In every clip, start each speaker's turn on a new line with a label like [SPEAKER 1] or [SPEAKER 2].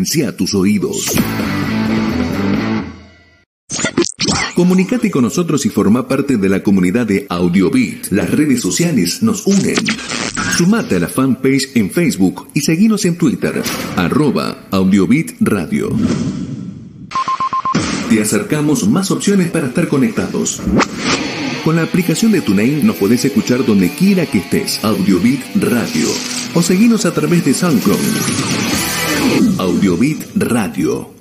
[SPEAKER 1] Potencia tus oídos. Comunicate con nosotros y forma parte de la comunidad de AudioBeat. Las redes sociales nos unen. Sumate a la fanpage en Facebook y seguinos en Twitter, arroba AudioBeat Radio. Te acercamos más opciones para estar conectados. Con la aplicación de TuneIn nos podés escuchar donde quiera que estés. AudioBeat Radio. O seguinos a través de SoundCloud. AudioBeat Radio.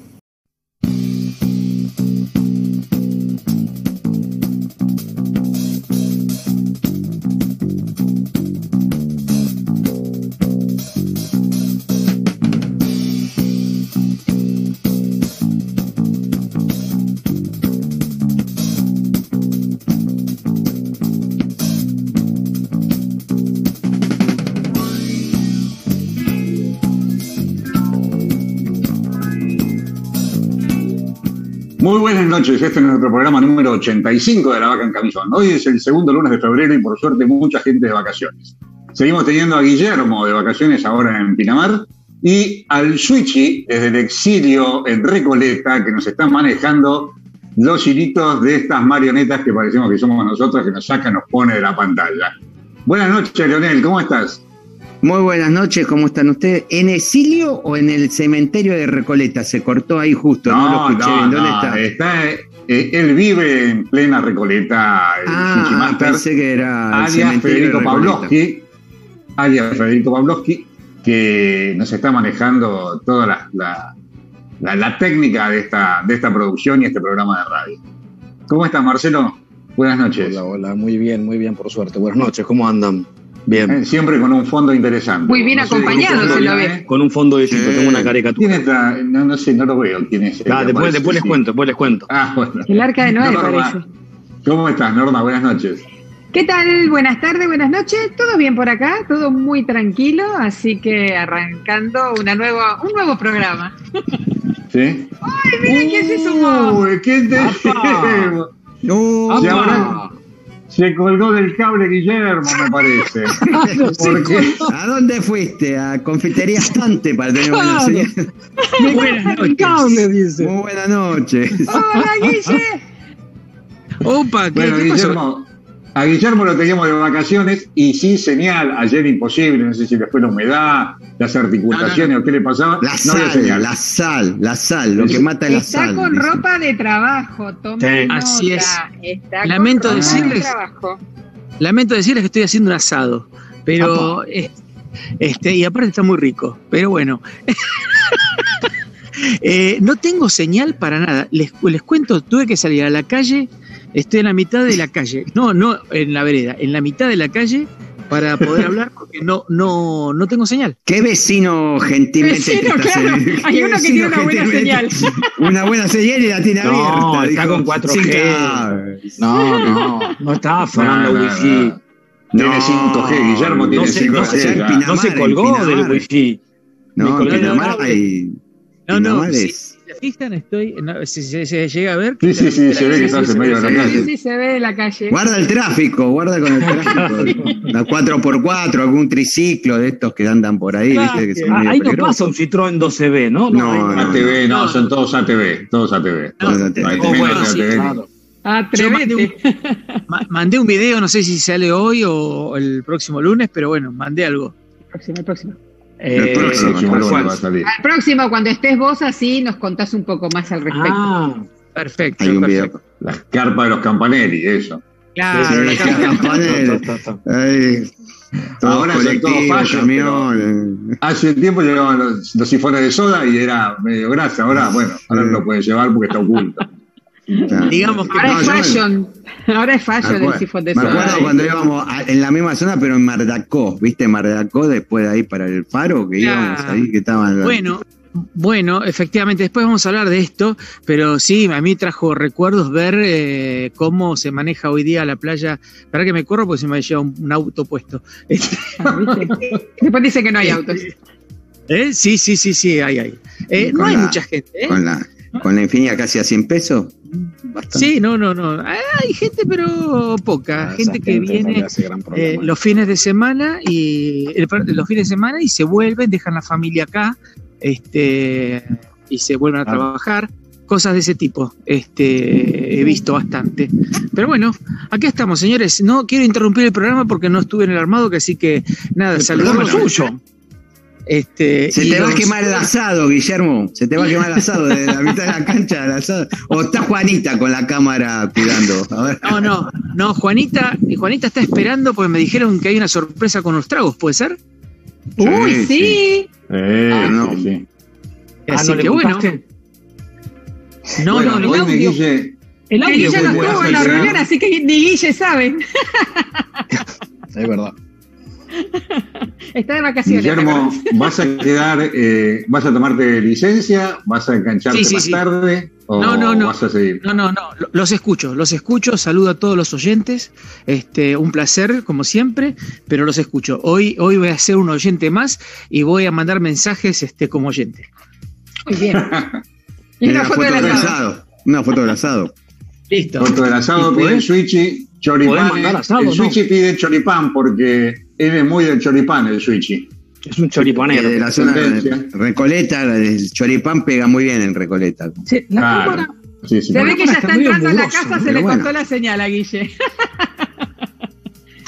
[SPEAKER 2] Muy buenas noches, este es nuestro programa número 85 de La Vaca en Camisón. Hoy es el segundo lunes de febrero y por suerte mucha gente de vacaciones. Seguimos teniendo a Guillermo de vacaciones ahora en Pinamar y al Switchy desde el exilio en Recoleta que nos están manejando los hilitos de estas marionetas que parecemos que somos nosotros que nos saca, nos pone de la pantalla. Buenas noches, Leonel, ¿cómo estás?
[SPEAKER 3] Muy buenas noches, ¿cómo están ustedes? ¿En exilio o en el cementerio de Recoleta? Se cortó ahí justo, no, lo escuché
[SPEAKER 2] no,
[SPEAKER 3] ¿Dónde
[SPEAKER 2] no,
[SPEAKER 3] está?
[SPEAKER 2] está eh, él vive en plena Recoleta, el
[SPEAKER 3] Ah, pensé que era el
[SPEAKER 2] alias
[SPEAKER 3] cementerio
[SPEAKER 2] Federico. Pavlovsky, alias Federico Pavlovsky, que nos está manejando toda la, la- la- la técnica de esta, de esta producción y este programa de radio. ¿Cómo estás, Marcelo? Buenas noches.
[SPEAKER 4] Hola, hola, muy bien, muy bien, por suerte. Buenas noches, ¿cómo andan? Bien.
[SPEAKER 2] Eh, Siempre con un fondo interesante.
[SPEAKER 5] Muy bien
[SPEAKER 2] No de
[SPEAKER 5] acompañado, se lo ve.
[SPEAKER 4] Con un fondo distinto,
[SPEAKER 3] Sí.
[SPEAKER 4] tengo una
[SPEAKER 2] ¿Quién
[SPEAKER 4] caricatura.
[SPEAKER 2] está? No, no sé, no lo veo. ¿Quién es?
[SPEAKER 4] Ah,
[SPEAKER 2] el que
[SPEAKER 4] después, después les
[SPEAKER 2] Sí.
[SPEAKER 4] cuento, después les cuento.
[SPEAKER 2] Ah, bueno.
[SPEAKER 5] El arca de Noé,
[SPEAKER 2] Norma,
[SPEAKER 5] parece.
[SPEAKER 2] ¿Cómo estás, Norma? Buenas noches.
[SPEAKER 5] ¿Qué tal? Buenas tardes, buenas noches. ¿Todo bien por acá? Todo muy tranquilo, así que arrancando una nueva, un nuevo programa.
[SPEAKER 2] ¿Sí?
[SPEAKER 5] ¡Ay, miren quién se sumó!
[SPEAKER 2] Uy, ¿qué te
[SPEAKER 3] No,
[SPEAKER 2] Se, habrá- se colgó del cable Guillermo, me parece. Porque
[SPEAKER 3] ¿A dónde fuiste? A Confitería Estante para tener buena señal.
[SPEAKER 4] Buenas noches.
[SPEAKER 6] dice.
[SPEAKER 3] Muy buenas noches.
[SPEAKER 5] ¡Hola, Guille!
[SPEAKER 6] Opa, ¿qué,
[SPEAKER 2] Bueno,
[SPEAKER 6] qué pasó?
[SPEAKER 2] A Guillermo lo teníamos de vacaciones y sin señal, ayer imposible, no sé si le fue la humedad, las articulaciones o qué le pasaba,
[SPEAKER 3] La
[SPEAKER 2] no
[SPEAKER 3] sal, la sal, la sal, lo que mata es la
[SPEAKER 5] Está
[SPEAKER 3] sal.
[SPEAKER 5] con
[SPEAKER 3] dicen.
[SPEAKER 5] ropa de trabajo,
[SPEAKER 4] Sí.
[SPEAKER 5] nota.
[SPEAKER 6] Así es.
[SPEAKER 5] Está
[SPEAKER 6] Lamento
[SPEAKER 5] con ropa
[SPEAKER 2] decirles-
[SPEAKER 5] de.
[SPEAKER 6] Lamento decirles que estoy haciendo un asado, pero eh, este y aparte está muy rico, pero bueno. Eh, no tengo señal para nada. Les, les cuento, tuve que salir a la calle, estoy en la mitad de la calle, no, no en la vereda, en la mitad de la calle para poder hablar porque no, no, no tengo señal.
[SPEAKER 3] ¿Qué vecino gentilmente
[SPEAKER 5] Vecino,
[SPEAKER 3] está
[SPEAKER 5] claro.
[SPEAKER 3] haciendo?
[SPEAKER 5] Hay
[SPEAKER 3] ¿Qué
[SPEAKER 5] uno que tiene una buena
[SPEAKER 3] gentilmente? Una buena señal y la tiene
[SPEAKER 4] No,
[SPEAKER 3] abierta.
[SPEAKER 4] está
[SPEAKER 3] dijo,
[SPEAKER 4] con 4G.
[SPEAKER 3] sin cables.
[SPEAKER 4] No, no, no estaba sonando
[SPEAKER 2] No, no,
[SPEAKER 4] wifi.
[SPEAKER 2] no. Tiene
[SPEAKER 3] No,
[SPEAKER 2] 5G, Guillermo
[SPEAKER 3] no
[SPEAKER 2] tiene
[SPEAKER 4] No se, no
[SPEAKER 2] 5G.
[SPEAKER 4] se-
[SPEAKER 3] ya.
[SPEAKER 2] ya.
[SPEAKER 3] Pinamar,
[SPEAKER 4] no se
[SPEAKER 3] en
[SPEAKER 4] colgó del wifi.
[SPEAKER 3] No,
[SPEAKER 4] colgué
[SPEAKER 3] Pinamar hay.
[SPEAKER 6] No, no,
[SPEAKER 3] Pinamar
[SPEAKER 6] fijan, estoy, no, si se, se llega a ver.
[SPEAKER 2] Sí, sí, sí, se ve que estás en medio de la
[SPEAKER 6] ve.
[SPEAKER 5] Sí,
[SPEAKER 2] calle.
[SPEAKER 5] sí, se ve de la calle.
[SPEAKER 3] Guarda el tráfico, guarda con el tráfico. La 4x4, algún triciclo de estos que andan por ahí, ¿viste? Que son
[SPEAKER 4] Ah,
[SPEAKER 3] medio
[SPEAKER 4] ahí no pasa un Citroën 12B, ¿no?
[SPEAKER 3] No, no.
[SPEAKER 2] ATV, no,
[SPEAKER 6] No.
[SPEAKER 2] son todos ATV, todos ATV.
[SPEAKER 6] Bueno,
[SPEAKER 2] de
[SPEAKER 6] sí,
[SPEAKER 2] ATV.
[SPEAKER 4] Claro.
[SPEAKER 6] Mandé un,
[SPEAKER 5] Atrévete.
[SPEAKER 6] ma- mandé un video, no sé si sale hoy o el próximo lunes, pero bueno, mandé algo.
[SPEAKER 5] Próximo, el próximo.
[SPEAKER 4] Eh,
[SPEAKER 3] próximo,
[SPEAKER 2] va a salir.
[SPEAKER 5] Al próximo, cuando estés vos así, nos contás un poco más al respecto.
[SPEAKER 4] Ah,
[SPEAKER 6] Perfecto.
[SPEAKER 3] Hay un
[SPEAKER 6] perfecto.
[SPEAKER 3] video.
[SPEAKER 2] Las carpas de los campanelli, eso.
[SPEAKER 6] Claro,
[SPEAKER 3] Sí,
[SPEAKER 6] la
[SPEAKER 3] sí,
[SPEAKER 6] cara-
[SPEAKER 3] campanel.
[SPEAKER 4] ta, ta, ta.
[SPEAKER 3] Ay, todos
[SPEAKER 2] Ahora son todos
[SPEAKER 3] camiones.
[SPEAKER 2] Hace tiempo llevaban los, los sifones de soda y era medio grasa. Ahora, bueno, ahora no lo pueden llevar porque está oculto.
[SPEAKER 3] Claro.
[SPEAKER 6] Digamos que
[SPEAKER 5] Ahora
[SPEAKER 3] No,
[SPEAKER 5] es
[SPEAKER 3] me-
[SPEAKER 5] fashion. Ahora es fashion el sifón de
[SPEAKER 3] me cuando íbamos a- en la misma zona, pero en Mardacó, ¿viste? Mardacó, después de ahí para el faro, que
[SPEAKER 6] Claro.
[SPEAKER 3] íbamos ahí, que estaban.
[SPEAKER 6] Bueno, bueno, efectivamente, después vamos a hablar de esto, pero sí, a mí trajo recuerdos ver eh, cómo se maneja hoy día la playa. Para que me corro porque se me ha llevado un, un auto puesto.
[SPEAKER 5] Ah. Después dice que no hay autos.
[SPEAKER 6] ¿Eh? Sí, sí, sí, sí, hay, hay. Eh, no hay
[SPEAKER 3] la-
[SPEAKER 6] mucha gente, ¿eh?
[SPEAKER 3] Con la, con la infinidad casi a 100 pesos. Bastante.
[SPEAKER 6] Sí, no, no, no. Hay gente, pero poca.
[SPEAKER 4] Ah,
[SPEAKER 6] gente que viene eh, los fines de semana y el- los fines de semana y se vuelven, dejan la familia acá este, y se vuelven a trabajar. Cosas de ese tipo, este, he visto bastante. Pero bueno, aquí estamos, señores. No quiero interrumpir el programa porque no estuve en el armado, que así que nada, saludamos.
[SPEAKER 4] suyo.
[SPEAKER 6] Este,
[SPEAKER 3] Se te va a quemar el asado, Guillermo. Se te va a quemar el asado de la mitad de la cancha del asado. O está Juanita con la cámara cuidando. A ver.
[SPEAKER 6] No, no, no, Juanita, Juanita está esperando porque me dijeron que hay una sorpresa con los tragos, ¿puede ser?
[SPEAKER 5] Uy,
[SPEAKER 3] Sí,
[SPEAKER 5] sí.
[SPEAKER 2] Eh,
[SPEAKER 3] Ah, no.
[SPEAKER 2] sí, sí.
[SPEAKER 6] Así
[SPEAKER 4] Ah, ¿no le
[SPEAKER 6] que bueno. No,
[SPEAKER 2] Bueno,
[SPEAKER 6] no,
[SPEAKER 2] me
[SPEAKER 5] audio.
[SPEAKER 2] Guille,
[SPEAKER 5] El
[SPEAKER 2] que
[SPEAKER 5] Guille no
[SPEAKER 2] Guille
[SPEAKER 5] estuvo en la reunión, así que ni Guille sabe.
[SPEAKER 4] Es verdad.
[SPEAKER 5] Está de vacaciones.
[SPEAKER 2] Guillermo, ¿vas a quedar, eh, vas a tomarte licencia? ¿Vas a engancharte
[SPEAKER 6] Sí, sí,
[SPEAKER 2] más
[SPEAKER 6] sí.
[SPEAKER 2] tarde? ¿O
[SPEAKER 6] No, no, no.
[SPEAKER 2] vas a seguir?
[SPEAKER 6] No, no, no, lo- los escucho, los escucho, saludo a todos los oyentes, este, un placer como siempre, pero los escucho. Hoy, hoy voy a ser un oyente más y voy a mandar mensajes este, como oyente.
[SPEAKER 5] Muy bien. Y
[SPEAKER 3] Mira
[SPEAKER 5] una foto del
[SPEAKER 3] del
[SPEAKER 5] asado.
[SPEAKER 3] asado. Una foto del asado.
[SPEAKER 6] Listo.
[SPEAKER 2] Foto del asado,
[SPEAKER 4] ¿Y
[SPEAKER 2] pide Switchy, choripán. el
[SPEAKER 4] no?
[SPEAKER 2] Switchy pide choripán porque es muy del choripán, el Switchy.
[SPEAKER 4] Es un
[SPEAKER 3] Eh,
[SPEAKER 4] choripanero.
[SPEAKER 3] de la zona de. Recoleta, el choripán pega muy bien en Recoleta.
[SPEAKER 5] Sí, la
[SPEAKER 2] Claro.
[SPEAKER 5] cámara-
[SPEAKER 2] Sí, sí,
[SPEAKER 5] Se ve
[SPEAKER 2] bueno.
[SPEAKER 5] que ya
[SPEAKER 4] está
[SPEAKER 5] entrando a la casa, se le
[SPEAKER 3] bueno.
[SPEAKER 5] cortó la señal a Guille.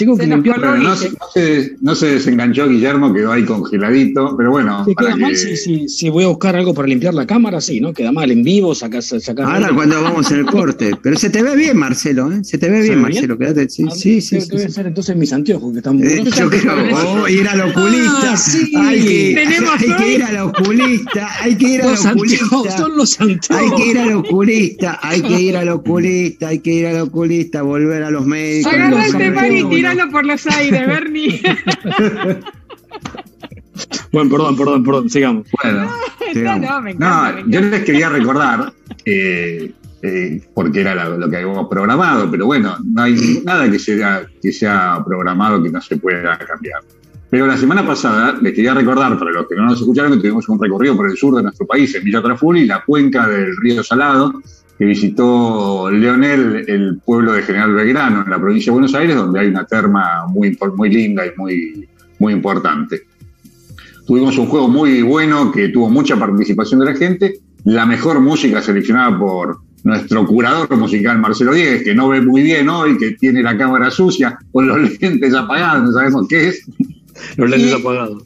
[SPEAKER 4] Tengo
[SPEAKER 5] Se
[SPEAKER 4] que limpiar.
[SPEAKER 2] no, se- no se, no se desenganchó Guillermo, quedó ahí congeladito, pero bueno.
[SPEAKER 4] ¿Te
[SPEAKER 2] para
[SPEAKER 4] queda mal
[SPEAKER 2] que-
[SPEAKER 4] si, si, si voy a buscar algo para limpiar la cámara? Sí, ¿no? Queda mal en vivo, sacas, sacas
[SPEAKER 3] Ahora cuando vamos en el corte. Pero se te ve bien, Marcelo, ¿eh? Se te ve
[SPEAKER 4] ¿Se
[SPEAKER 3] bien, Marcelo. Quédate. Sí,
[SPEAKER 4] Ah,
[SPEAKER 3] sí, sí. sí,
[SPEAKER 4] debe
[SPEAKER 3] sí.
[SPEAKER 4] ser entonces mis anteojos que están
[SPEAKER 3] Eh, yo creo, oh, ir al oculista,
[SPEAKER 4] Ah, sí.
[SPEAKER 3] hay, que,
[SPEAKER 5] Tenemos
[SPEAKER 3] hay que ir al oculista, hay que ir al
[SPEAKER 4] Los anteojos,
[SPEAKER 3] oculista,
[SPEAKER 4] son los anteojos.
[SPEAKER 3] hay que ir al oculista, hay que ir al oculista, hay que ir al oculista, volver a los médicos.
[SPEAKER 5] Agarra
[SPEAKER 3] los
[SPEAKER 5] el y
[SPEAKER 3] médicos.
[SPEAKER 5] Tíralo por los aires, Bernie.
[SPEAKER 4] Bueno, perdón, perdón, perdón, sigamos.
[SPEAKER 2] Bueno,
[SPEAKER 5] no, no, me encanta.
[SPEAKER 2] no,
[SPEAKER 5] me
[SPEAKER 2] yo les quería recordar, eh, eh, porque era lo, lo que habíamos programado, pero bueno, no hay nada que sea, que sea programado que no se pueda cambiar. Pero la semana pasada les quería recordar, para los que no nos escucharon, que tuvimos un recorrido por el sur de nuestro país, en Villa Traful y la cuenca del río Salado, que visitó Leonel, el pueblo de General Belgrano, en la provincia de Buenos Aires, donde hay una terma muy, muy linda y muy, muy importante. Tuvimos un juego muy bueno que tuvo mucha participación de la gente. La mejor música seleccionada por nuestro curador musical Marcelo Diegues, que no ve muy bien hoy, que tiene la cámara sucia, con los lentes apagados, no sabemos qué es.
[SPEAKER 4] Los lentes
[SPEAKER 2] Y-
[SPEAKER 4] apagados.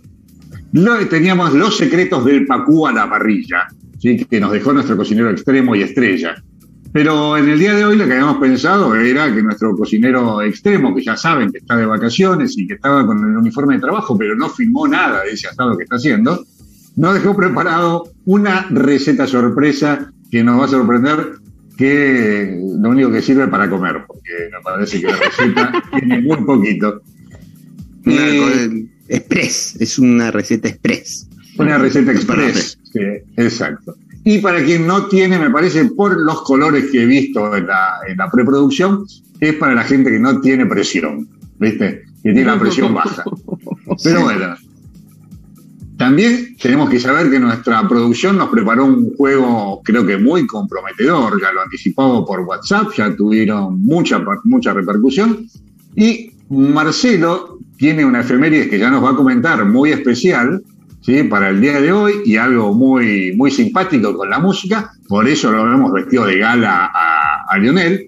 [SPEAKER 2] Lo- teníamos los secretos del Pacú a la parrilla, ¿sí? que nos dejó nuestro cocinero extremo y estrella. Pero en el día de hoy lo que habíamos pensado era que nuestro cocinero extremo, que ya saben que está de vacaciones y que estaba con el uniforme de trabajo, pero no filmó nada de ese asado que está haciendo, nos dejó preparado una receta sorpresa que nos va a sorprender, que lo único que sirve para comer, porque me parece que la receta tiene muy poquito. Eh,
[SPEAKER 3] express, es una receta express.
[SPEAKER 2] Una receta express. Sí, exacto. Y para quien no tiene, me parece, por los colores que he visto en la, en la preproducción, es para la gente que no tiene presión, ¿viste? Que tiene la presión baja. Pero bueno. También tenemos que saber que nuestra producción nos preparó un juego, creo que muy comprometedor, ya lo anticipado por WhatsApp, ya tuvieron mucha, mucha repercusión. Y Marcelo tiene una efeméride que ya nos va a comentar muy especial, ¿sí? para el día de hoy y algo muy, muy simpático con la música. Por eso lo hemos vestido de gala a, a Lionel.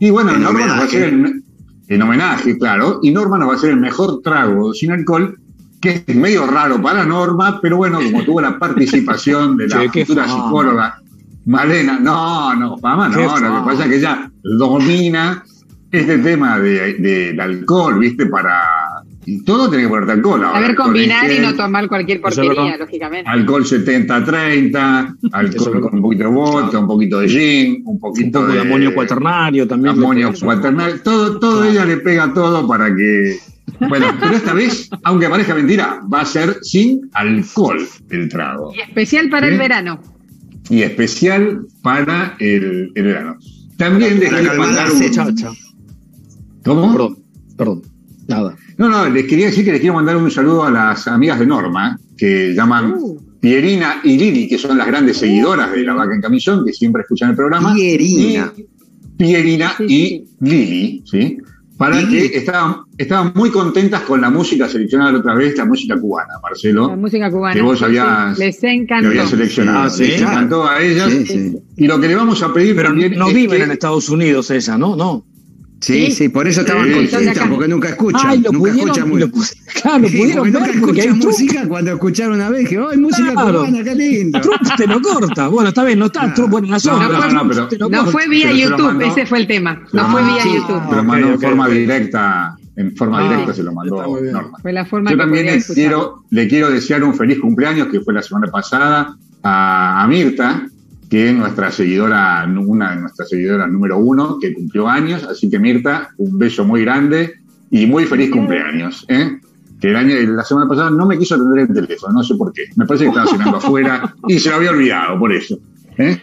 [SPEAKER 2] Y bueno,
[SPEAKER 3] En
[SPEAKER 2] Norma nos va a hacer el, en homenaje, claro. Y Norma nos va a hacer el mejor trago sin alcohol, que es medio raro para Norma, pero bueno, como tuvo la participación de la
[SPEAKER 4] Che,
[SPEAKER 2] futura psicóloga Malena, no, no,
[SPEAKER 4] Qué
[SPEAKER 2] no, lo que pasa es que ella domina este tema de- del alcohol, ¿viste? Para. Y todo tiene que ponerte alcohol. ahora.
[SPEAKER 5] Saber combinar y no tomar cualquier porquería, lógicamente.
[SPEAKER 2] Alcohol 70-30,
[SPEAKER 4] Eso es
[SPEAKER 2] alcohol con un poquito de vodka, un poquito de gin, un
[SPEAKER 4] Un
[SPEAKER 2] poquito
[SPEAKER 4] poco de amonio cuaternario también.
[SPEAKER 2] amonio cuaternario, todo, todo ella le pega todo para que. Bueno, pero esta vez, aunque parezca mentira, va a ser sin alcohol el trago.
[SPEAKER 5] Y especial para
[SPEAKER 2] ¿Sí?
[SPEAKER 5] el verano.
[SPEAKER 2] Y especial para el, el verano. También
[SPEAKER 3] Para
[SPEAKER 2] quería
[SPEAKER 3] calmar
[SPEAKER 2] mandar
[SPEAKER 3] la
[SPEAKER 2] un. ¿Cómo?
[SPEAKER 4] Perdón, perdón. Nada.
[SPEAKER 2] No, no, les quería decir que les quiero mandar un saludo a las amigas de Norma, que llaman
[SPEAKER 5] Uh.
[SPEAKER 2] Pierina y Lili, que son las grandes seguidoras de La Vaca en Camisón, que siempre escuchan el programa.
[SPEAKER 3] Pierina.
[SPEAKER 2] Y Pierina
[SPEAKER 5] Sí,
[SPEAKER 2] y Lili, ¿sí? para que estaban, estaban muy contentas con la música seleccionada la otra vez, la música cubana, Marcelo,
[SPEAKER 5] La música cubana.
[SPEAKER 2] que vos habías,
[SPEAKER 5] Sí, les
[SPEAKER 2] que
[SPEAKER 5] encantó.
[SPEAKER 2] habías seleccionado.
[SPEAKER 4] Ah, sí.
[SPEAKER 2] Les encantó a ellas.
[SPEAKER 3] Sí, sí.
[SPEAKER 2] Y lo que le vamos a pedir
[SPEAKER 4] Pero
[SPEAKER 2] también
[SPEAKER 4] no
[SPEAKER 2] es
[SPEAKER 4] viven
[SPEAKER 2] que-
[SPEAKER 4] en Estados Unidos esa, ¿no? No.
[SPEAKER 3] Sí,
[SPEAKER 5] Sí.
[SPEAKER 3] sí, por eso estaban
[SPEAKER 2] sí.
[SPEAKER 3] porque nunca escuchan.
[SPEAKER 4] Ay, lo
[SPEAKER 3] nunca
[SPEAKER 4] pudieron,
[SPEAKER 3] escuchan
[SPEAKER 4] lo pu- claro, lo
[SPEAKER 3] Sí,
[SPEAKER 4] pudieron
[SPEAKER 3] porque
[SPEAKER 4] ver
[SPEAKER 3] nunca
[SPEAKER 4] porque hay
[SPEAKER 3] escuchan
[SPEAKER 4] truco.
[SPEAKER 3] música cuando escucharon una vez que, ¡ay, música
[SPEAKER 4] Claro.
[SPEAKER 3] cubana, qué lindo!
[SPEAKER 4] Trump te lo corta. Bueno, está bien, no está en la
[SPEAKER 2] No,
[SPEAKER 4] sombra.
[SPEAKER 2] no, no, pero-
[SPEAKER 5] No fue vía
[SPEAKER 2] Pero
[SPEAKER 5] YouTube,
[SPEAKER 2] mandó.
[SPEAKER 5] ese fue el tema. No
[SPEAKER 2] Ah,
[SPEAKER 5] fue vía
[SPEAKER 3] sí.
[SPEAKER 5] YouTube.
[SPEAKER 2] Se lo mandó en forma directa, en forma
[SPEAKER 4] Ah,
[SPEAKER 2] directa se lo mandó. Norma.
[SPEAKER 5] Fue la forma
[SPEAKER 2] Yo
[SPEAKER 5] que
[SPEAKER 2] también le quiero, le quiero desear un feliz cumpleaños, que fue la semana pasada, a, a Mirta, que es nuestra seguidora, una de nuestras seguidoras número uno, que cumplió años. Así que Mirta, un beso muy grande y muy feliz cumpleaños. ¿eh? Que el año, la semana pasada no me quiso atender el teléfono, no sé por qué. Me parece que estaba cenando afuera y se lo había olvidado, por eso. ¿eh?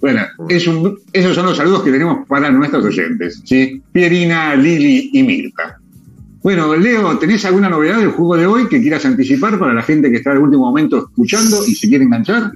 [SPEAKER 2] Bueno, es un- esos son los saludos que tenemos para nuestros oyentes, ¿sí? Pierina, Lili y Mirta. Bueno, Leo, ¿tenés alguna novedad del juego de hoy que quieras anticipar para la gente que está al último momento escuchando y se quiere enganchar?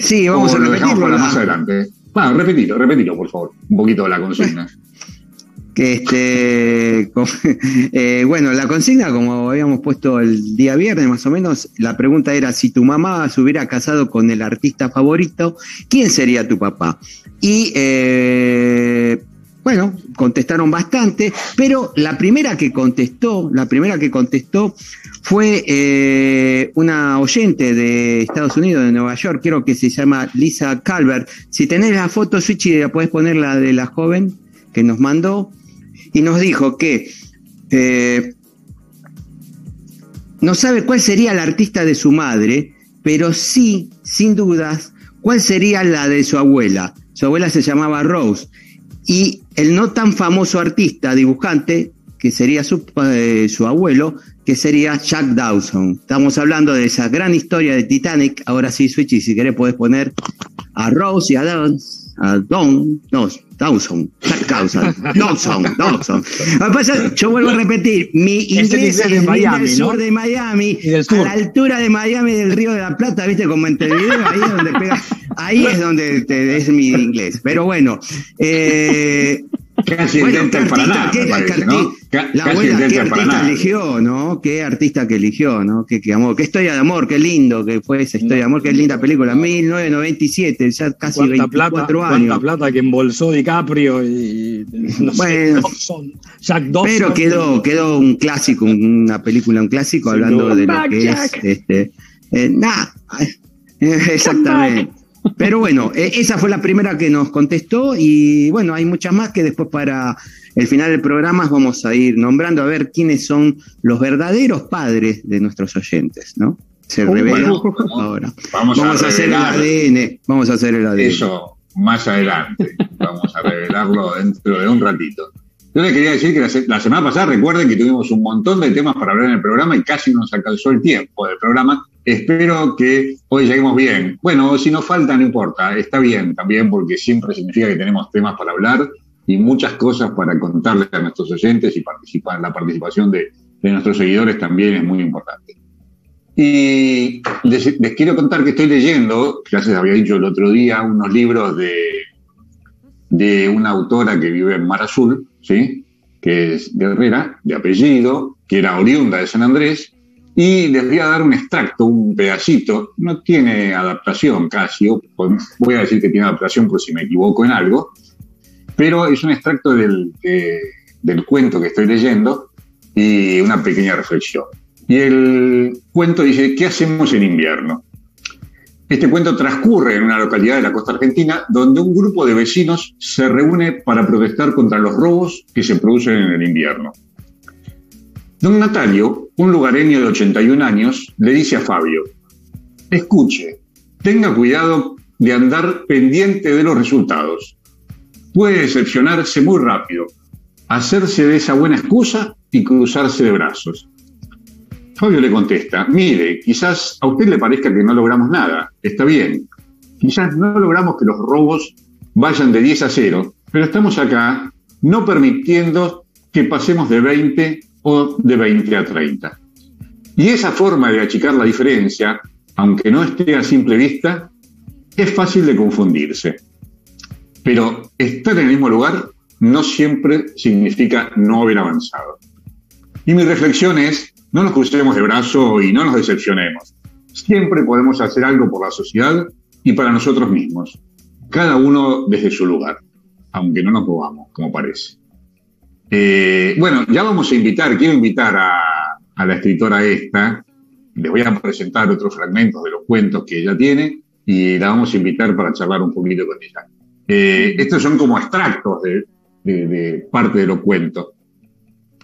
[SPEAKER 3] Sí, vamos
[SPEAKER 2] ¿O
[SPEAKER 3] a
[SPEAKER 2] lo dejamos
[SPEAKER 3] repetirlo.
[SPEAKER 2] para más adelante? Bueno, repetilo, repetilo, por favor. Un poquito la consigna.
[SPEAKER 3] que este con- eh, bueno la consigna como habíamos puesto el día viernes más o menos la pregunta era si tu mamá se hubiera casado con el artista favorito quién sería tu papá y eh, bueno contestaron bastante pero la primera que contestó la primera que contestó fue eh, una oyente de Estados Unidos, de Nueva York, creo que se llama Lisa Calvert. Si tenés la foto, Switchy, la podés poner la de la joven que nos mandó y nos dijo que eh, no sabe cuál sería la artista de su madre, pero sí, sin dudas, cuál sería la de su abuela. Su abuela se llamaba Rose. Y el no tan famoso artista, dibujante, que sería su, eh, su abuelo, que sería Jack Dawson. Estamos hablando de esa gran historia de Titanic. Ahora sí, Switchy, si querés podés poner a Rose y a Don, a Don, no, Dawson, Jack Dawson, Dawson, Dawson. Pasa yo vuelvo a repetir, mi inglés es
[SPEAKER 4] de
[SPEAKER 3] del
[SPEAKER 4] Miami,
[SPEAKER 3] sur
[SPEAKER 4] ¿no?
[SPEAKER 3] de Miami,
[SPEAKER 4] del
[SPEAKER 3] a
[SPEAKER 4] sur.
[SPEAKER 3] la altura de Miami del Río de la Plata, viste, como en Montevideo, ahí es donde pega, ahí es donde te- es mi inglés. Pero bueno, eh,
[SPEAKER 2] Casi
[SPEAKER 3] bueno,
[SPEAKER 2] el
[SPEAKER 3] ¿qué
[SPEAKER 2] Delta del Paraná,
[SPEAKER 3] artista,
[SPEAKER 2] me
[SPEAKER 3] qué artista eligió, ¿no? Qué artista que eligió, ¿no? Qué, qué amor, qué historia de amor, qué lindo que fue esa historia de amor, qué linda película, 1997, ya casi
[SPEAKER 4] ¿Cuánta
[SPEAKER 3] 24
[SPEAKER 4] plata,
[SPEAKER 3] años.
[SPEAKER 4] cuánta plata que embolsó DiCaprio y no sé,
[SPEAKER 3] Bueno.
[SPEAKER 4] Dawson, Jack Dawson.
[SPEAKER 3] Pero quedó, quedó un clásico, una película, un clásico, hablando de lo que
[SPEAKER 5] Jack.
[SPEAKER 3] es este eh, nada. Exactamente. Pero bueno, eh, esa fue la primera que nos contestó y bueno, hay muchas más que después para el final del programa vamos a ir nombrando a ver quiénes son los verdaderos padres de nuestros oyentes, ¿no? Se
[SPEAKER 5] Uh,
[SPEAKER 3] revela
[SPEAKER 2] bueno,
[SPEAKER 3] ahora.
[SPEAKER 2] Vamos,
[SPEAKER 3] Vamos a hacer el ADN, vamos a hacer el ADN.
[SPEAKER 2] Eso más adelante. Vamos a revelarlo dentro de un ratito. Yo le quería decir que la, se- la semana pasada recuerden que tuvimos un montón de temas para hablar en el programa y casi nos alcanzó el tiempo del programa. Espero que hoy lleguemos bien. Bueno, si nos falta, no importa, está bien también porque siempre significa que tenemos temas para hablar y muchas cosas para contarle a nuestros oyentes y participar. La participación de, de nuestros seguidores también es muy importante. Y les, les quiero contar que estoy leyendo, ya se había dicho el otro día, unos libros de, de una autora que vive en Mar Azul, ¿sí? que es guerrera, de apellido, que era oriunda de San Andrés, y les voy a dar un extracto, un pedacito, no tiene adaptación casi, voy a decir que tiene adaptación por si me equivoco en algo, pero es un extracto del, de- del cuento que estoy leyendo y una pequeña reflexión. Y el cuento dice, ¿qué hacemos en invierno? Este cuento transcurre en una localidad de la costa argentina donde un grupo de vecinos se reúne para protestar contra los robos que se producen en el invierno. Don Natalio, un lugareño de 81 años, le dice a Fabio, escuche, tenga cuidado de andar pendiente de los resultados. Puede decepcionarse muy rápido, hacerse de esa buena excusa y cruzarse de brazos. Fabio le contesta, mire, quizás a usted le parezca que no logramos nada, está bien. Quizás no logramos que los robos vayan de 10 a 0, pero estamos acá no permitiendo que pasemos de 20 o de 20 a 30. Y esa forma de achicar la diferencia, aunque no esté a simple vista, es fácil de confundirse. Pero estar en el mismo lugar no siempre significa no haber avanzado. Y mi reflexión es, no nos crucemos de brazo y no nos decepcionemos. Siempre podemos hacer algo por la sociedad y para nosotros mismos, cada uno desde su lugar, aunque no nos movamos, como parece. Eh, bueno, ya vamos a invitar, quiero invitar a, la escritora esta, les voy a presentar otros fragmentos de los cuentos que ella tiene y la vamos a invitar para charlar un poquito con ella. Eh, estos son como extractos de, de, de, parte de los cuentos,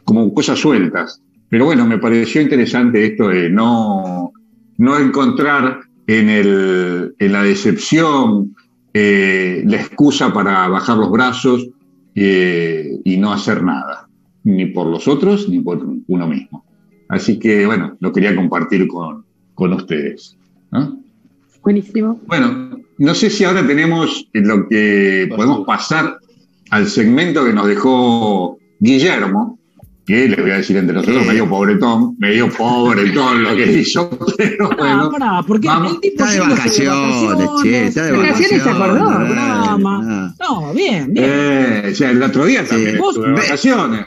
[SPEAKER 2] como cosas sueltas. Pero bueno, me pareció interesante esto de no, no encontrar en, el, en la decepción eh, la excusa para bajar los brazos eh, y no hacer nada, ni por los otros ni por uno mismo. Así que bueno, lo quería compartir con, con ustedes. ¿no?
[SPEAKER 5] Buenísimo.
[SPEAKER 2] Bueno, no sé si ahora tenemos lo que podemos pasar al segmento que nos dejó Guillermo, que les voy a decir entre nosotros,
[SPEAKER 3] Eh.
[SPEAKER 2] medio pobretón, medio pobretón lo que hizo, pero
[SPEAKER 4] Ah,
[SPEAKER 2] bueno.
[SPEAKER 4] pará, porque
[SPEAKER 2] vamos.
[SPEAKER 4] el tipo
[SPEAKER 3] Está de vacaciones, che, está de
[SPEAKER 5] Vacaciones
[SPEAKER 3] vacaciones.
[SPEAKER 5] se acordó,
[SPEAKER 4] programa. No, bien, bien.
[SPEAKER 2] Eh, o sea, el otro día también
[SPEAKER 3] Sí.
[SPEAKER 2] estuve de vacaciones.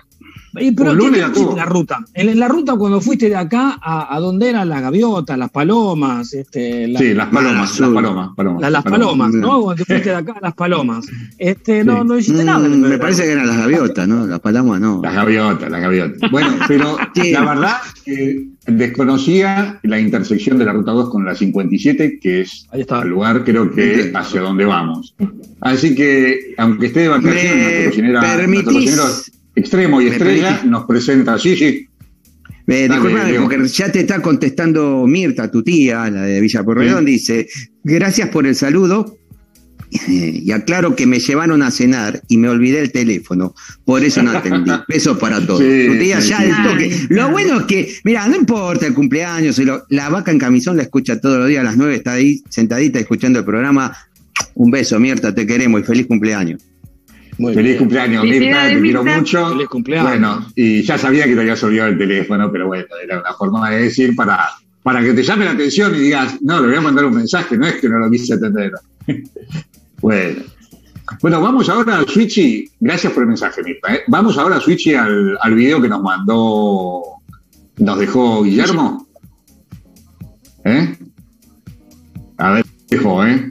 [SPEAKER 4] Pero
[SPEAKER 2] un
[SPEAKER 4] ¿qué
[SPEAKER 2] lunes
[SPEAKER 4] hiciste
[SPEAKER 2] tuvo.
[SPEAKER 4] la ruta? En, en la ruta cuando fuiste de acá a, a donde eran las gaviotas, las palomas, este, la-
[SPEAKER 2] Sí, las palomas, las palomas, palomas.
[SPEAKER 4] la- las palomas, ¿no? Cuando fuiste de acá a las palomas. Este, no,
[SPEAKER 2] Sí.
[SPEAKER 4] no hiciste
[SPEAKER 3] Mm,
[SPEAKER 4] nada. en el
[SPEAKER 3] me parece que eran las gaviotas, ¿no? Las palomas no.
[SPEAKER 2] Las gaviotas, las gaviotas. Bueno, pero la verdad que desconocía la intersección de la ruta 2 con la 57, que es
[SPEAKER 4] Ahí está.
[SPEAKER 2] el lugar creo que hacia donde vamos. Así que, aunque esté de vacaciones,
[SPEAKER 3] ¿Me
[SPEAKER 2] nuestro cocinera, nuestro
[SPEAKER 3] permitís?
[SPEAKER 2] Extremo y
[SPEAKER 3] ¿Me
[SPEAKER 2] estrella nos presenta, sí, sí,
[SPEAKER 3] Eh, disculpame, porque ya te está contestando Mirta, tu tía, la de Villa Porredón, dice, gracias por el saludo. eh, Y aclaro que me llevaron a cenar y me olvidé el teléfono, por eso no atendí. Besos para todos.
[SPEAKER 2] Sí,
[SPEAKER 3] tu tía
[SPEAKER 2] sí,
[SPEAKER 3] ya
[SPEAKER 2] sí.
[SPEAKER 3] toque. Lo bueno es que, mira, no importa el cumpleaños, la vaca en camisón la escucha todos los días a las nueve, está ahí sentadita escuchando el programa. Un beso, Mirta, te queremos y feliz cumpleaños.
[SPEAKER 4] Muy
[SPEAKER 2] feliz
[SPEAKER 4] bien.
[SPEAKER 2] cumpleaños, Mirta, te quiero mucho.
[SPEAKER 4] Feliz cumpleaños.
[SPEAKER 2] Bueno, y ya sabía que te habías olvidado el teléfono, pero bueno, era una forma de decir para, para que te llame la atención y digas, no, le voy a mandar un mensaje, no es que no lo quise atender. bueno. Bueno, vamos ahora, Switchy, gracias por el mensaje, Mirta. ¿eh? Vamos ahora, Switchy, al, al video que nos mandó, nos dejó Guillermo. ¿Eh? A ver, dejó, ¿eh?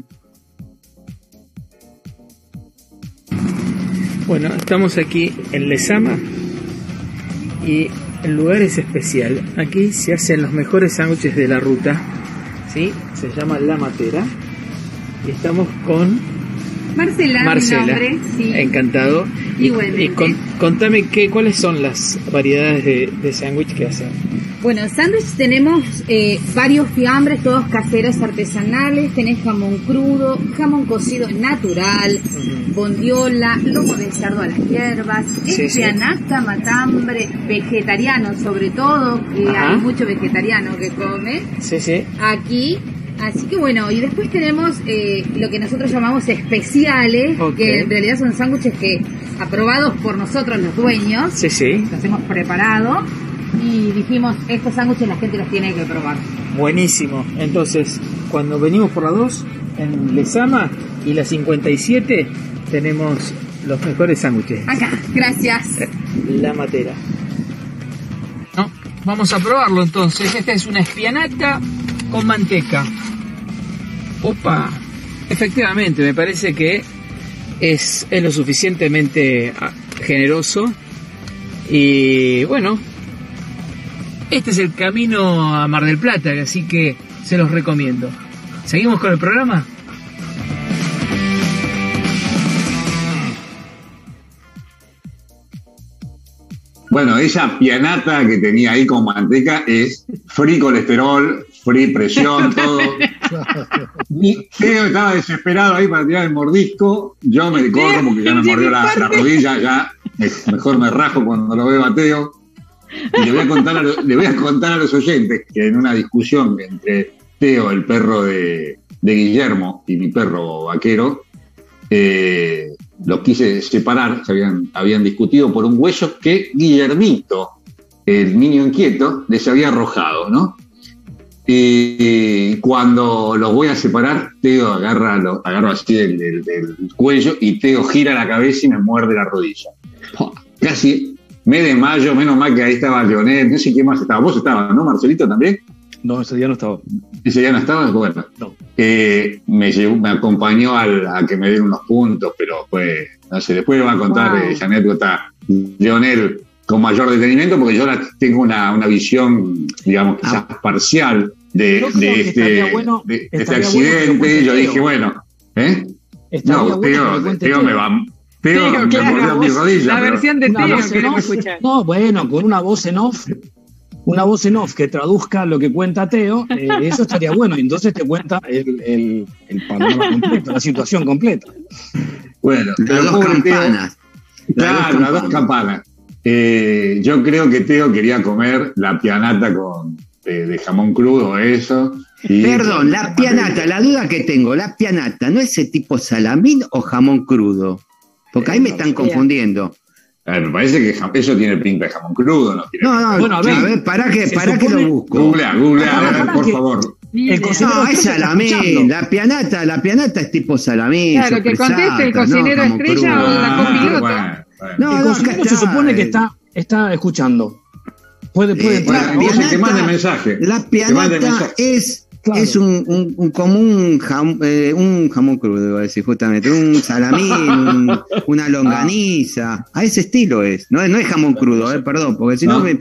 [SPEAKER 7] Bueno, estamos aquí en Lesama y el lugar es especial. Aquí se hacen los mejores sándwiches de la ruta. ¿sí? Se llama La Matera. Y estamos con
[SPEAKER 5] Marcela,
[SPEAKER 7] Marcela.
[SPEAKER 5] mi nombre, sí.
[SPEAKER 7] Encantado. Y-
[SPEAKER 5] Igualmente.
[SPEAKER 7] Y, con- contame qué, cuáles son las variedades de, de sándwich que hacen.
[SPEAKER 8] Bueno, sándwich tenemos eh, varios fiambres, todos caseros artesanales. Tenés jamón crudo, jamón cocido natural, bondiola, lomo de cerdo a las hierbas,
[SPEAKER 7] Sí,
[SPEAKER 8] espianata, matambre, vegetariano sobre todo, que
[SPEAKER 7] Ajá.
[SPEAKER 8] hay mucho vegetariano que come
[SPEAKER 7] Sí, sí.
[SPEAKER 8] aquí. Así que bueno, y después tenemos eh, lo que nosotros llamamos especiales, que en realidad son sándwiches que aprobados por nosotros los dueños,
[SPEAKER 7] Sí, sí.
[SPEAKER 8] los hemos preparado y dijimos, estos sándwiches la gente los tiene que probar.
[SPEAKER 7] Buenísimo. Entonces, cuando venimos por la 2, en Lesama y la 57, tenemos los mejores sándwiches.
[SPEAKER 8] Acá, gracias.
[SPEAKER 7] La matera. No, vamos a probarlo entonces. Esta es una espianata con manteca. Opa. Efectivamente, me parece que es, es lo suficientemente ah, generoso. Y bueno, este es el camino a Mar del Plata, así que se los recomiendo. ¿Seguimos con el programa?
[SPEAKER 2] Bueno, esa pianata que tenía ahí con manteca es free colesterol, free presión, todo. Teo estaba desesperado ahí para tirar el mordisco. Yo me corro porque ya me mordió la, la rodilla, ya me- mejor me rajo cuando lo veo a Teo. Y le voy a contar a, lo- le voy a, contar a los oyentes que en una discusión entre Teo, el perro de, de Guillermo, y mi perro vaquero, eh, los quise separar, se habían, habían discutido por un hueso que Guillermito, el niño inquieto, les había arrojado, ¿no? Y cuando los voy a separar, Teo agarra, lo, agarro así del, del- del cuello y Teo gira la cabeza y me muerde la rodilla. Casi me desmayo, menos mal que ahí estaba Leonel, no sé quién más estaba. Vos estabas, ¿no, Marcelito también?
[SPEAKER 4] No, ese día no estaba.
[SPEAKER 2] Ese día no estabas, bueno.
[SPEAKER 4] No.
[SPEAKER 2] Eh, me, llevó- me acompañó al- a que me den unos puntos, pero fue, no sé, después le va a contar
[SPEAKER 5] Wow.
[SPEAKER 2] eh, esa anécdota Leonel con mayor detenimiento, porque yo la tengo una, una visión, digamos, quizás parcial de, de este,
[SPEAKER 4] bueno-
[SPEAKER 2] de este
[SPEAKER 4] bueno
[SPEAKER 2] accidente. yo dije, bueno, ¿eh?
[SPEAKER 4] Estaría
[SPEAKER 2] No, Teo. me va. Teo,
[SPEAKER 5] claro,
[SPEAKER 2] mordió mi rodilla.
[SPEAKER 5] la
[SPEAKER 2] pero-
[SPEAKER 5] versión de Teo
[SPEAKER 4] off.
[SPEAKER 5] escuchar.
[SPEAKER 4] No, bueno, con una voz en off, una voz en off que traduzca lo que cuenta Teo, eh, eso estaría bueno. Y entonces te cuenta el, el, el panorama completo, la situación completa.
[SPEAKER 2] Bueno,
[SPEAKER 3] Las
[SPEAKER 2] pero
[SPEAKER 3] dos campanas.
[SPEAKER 2] Claro, las dos campanas. Eh, yo creo que Teo quería comer la pianata con de, de jamón crudo, eso. y-
[SPEAKER 3] Perdón, la pianata, la duda que tengo, la pianata, ¿no es ese tipo salamín o jamón crudo? Porque ahí me están confundiendo.
[SPEAKER 2] A ver, me parece que eso tiene pinta de jamón crudo, ¿no? Tiene
[SPEAKER 3] No, no,
[SPEAKER 4] Bueno, a
[SPEAKER 3] a
[SPEAKER 4] ver,
[SPEAKER 3] ver, para que,
[SPEAKER 4] se
[SPEAKER 3] para que lo busco.
[SPEAKER 2] Googlea, googlea, a ver, por
[SPEAKER 4] que-
[SPEAKER 2] favor.
[SPEAKER 4] El
[SPEAKER 3] No, es
[SPEAKER 4] escuchando.
[SPEAKER 3] la pianata, la pianata es tipo salamín.
[SPEAKER 5] Claro, que conteste el cocinero
[SPEAKER 3] jamón
[SPEAKER 5] estrella
[SPEAKER 3] crudo.
[SPEAKER 5] o la
[SPEAKER 2] Ah,
[SPEAKER 5] copiloto.
[SPEAKER 2] bueno, bueno.
[SPEAKER 3] No,
[SPEAKER 4] el
[SPEAKER 3] no,
[SPEAKER 4] cocinero se supone que está, está escuchando. Puede, puede
[SPEAKER 3] Eh,
[SPEAKER 4] entrar.
[SPEAKER 3] la
[SPEAKER 2] entonces que
[SPEAKER 3] pianata-
[SPEAKER 2] mande mensaje.
[SPEAKER 3] La pianata
[SPEAKER 2] mensaje.
[SPEAKER 3] es,
[SPEAKER 4] Claro.
[SPEAKER 3] es un, un- jam- eh, un jamón crudo, iba a decir justamente, un salamín, un- una longaniza, a ese estilo es, no, es- no es jamón crudo, eh, perdón, porque si no,
[SPEAKER 2] No.
[SPEAKER 3] me-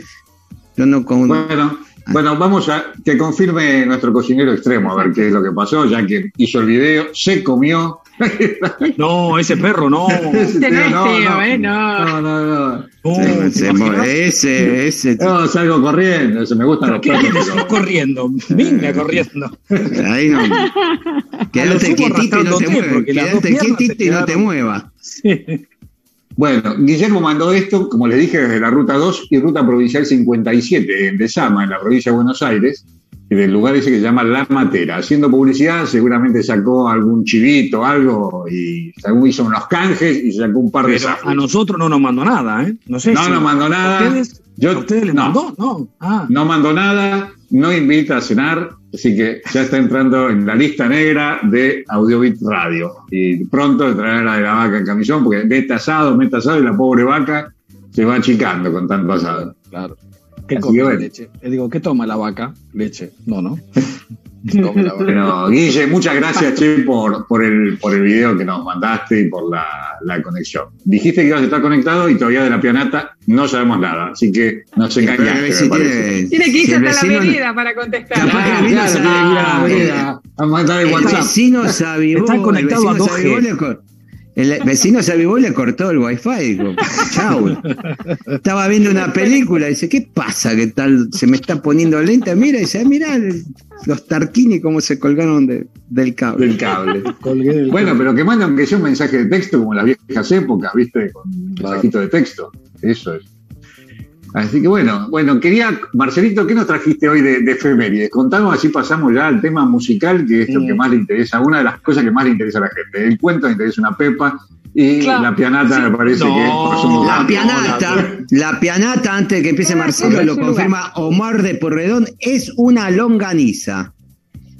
[SPEAKER 3] yo no con...
[SPEAKER 2] Bueno, bueno, vamos a que confirme nuestro cocinero extremo, a ver qué es lo que pasó, ya que hizo el video, se comió.
[SPEAKER 4] No, ese perro no.
[SPEAKER 5] Este no es
[SPEAKER 2] No,
[SPEAKER 5] Teo,
[SPEAKER 2] no.
[SPEAKER 5] ¿eh? No.
[SPEAKER 2] No, no,
[SPEAKER 3] ese, ese,
[SPEAKER 2] No, salgo corriendo, eso me gustan los
[SPEAKER 4] ¿Qué
[SPEAKER 2] perros. pero-
[SPEAKER 4] corriendo. Venga corriendo.
[SPEAKER 3] ahí no, quédate quietito y no te muevas, quédate quietito y no te muevas.
[SPEAKER 4] Sí.
[SPEAKER 2] Bueno, Guillermo mandó esto, como les dije, desde la Ruta 2 y Ruta Provincial 57, en Desama, en la provincia de Buenos Aires, y del lugar ese que se llama La Matera. Haciendo publicidad, seguramente sacó algún chivito, algo, y sacó- hizo unos canjes y sacó un par de zafos.
[SPEAKER 4] a nosotros no nos mandó nada, ¿eh? No sé
[SPEAKER 2] No
[SPEAKER 4] si-
[SPEAKER 2] nos mandó nada.
[SPEAKER 4] ¿A ustedes,
[SPEAKER 2] Yo-
[SPEAKER 4] ¿A ustedes les
[SPEAKER 2] no.
[SPEAKER 4] mandó? No. Ah.
[SPEAKER 2] No mandó nada, no invita a cenar, así que ya está entrando en la lista negra de Audiobit Radio. Y pronto traerá la de la vaca en camisón, porque mete asado, mete asado y la pobre vaca se va achicando con tanto asado.
[SPEAKER 4] Claro. ¿Qué come leche? Le digo, ¿qué toma la vaca? Leche. No, no. Come la vaca.
[SPEAKER 2] Pero Guille, muchas gracias, Che, por, por, el, por el video que nos mandaste y por la, la conexión. Dijiste que ibas a estar conectado y todavía de la pianata no sabemos nada, así que nos engañaste,
[SPEAKER 3] tiene-
[SPEAKER 5] Tiene que irse
[SPEAKER 3] el
[SPEAKER 5] hasta la
[SPEAKER 3] vecino-
[SPEAKER 5] avenida para contestar.
[SPEAKER 3] Capaz que el
[SPEAKER 2] tiene que ir a la avenida a mandar el
[SPEAKER 3] El
[SPEAKER 2] WhatsApp.
[SPEAKER 3] vecino se avivó.
[SPEAKER 4] Está
[SPEAKER 3] el
[SPEAKER 4] conectado
[SPEAKER 3] vecino
[SPEAKER 4] a
[SPEAKER 3] se
[SPEAKER 4] 2G.
[SPEAKER 3] El vecino se avivó y le cortó el wifi. Dijo, chau. Estaba viendo una película. Dice, ¿qué pasa? ¿Qué tal? Se me está poniendo lenta. Mira, dice, "Ah, mira los Tarquini cómo se colgaron de- del cable.
[SPEAKER 2] del cable.
[SPEAKER 4] Del-
[SPEAKER 2] Bueno, pero que mandan que sea un mensaje de texto como en las viejas épocas, ¿viste? Con un mensajito de texto. Eso es. Así que bueno, bueno, quería, Marcelito, ¿qué nos trajiste hoy de, de efemérides? Contanos, así pasamos ya al tema musical, que es lo que más le interesa, una de las cosas que más le interesa a la gente. El cuento le interesa una pepa y
[SPEAKER 4] Claro.
[SPEAKER 2] la pianata me parece
[SPEAKER 4] No,
[SPEAKER 2] que por su
[SPEAKER 3] La pianata, la pianata, antes de que empiece Marcelo, lo confirma Omar de Porredón, es una longaniza.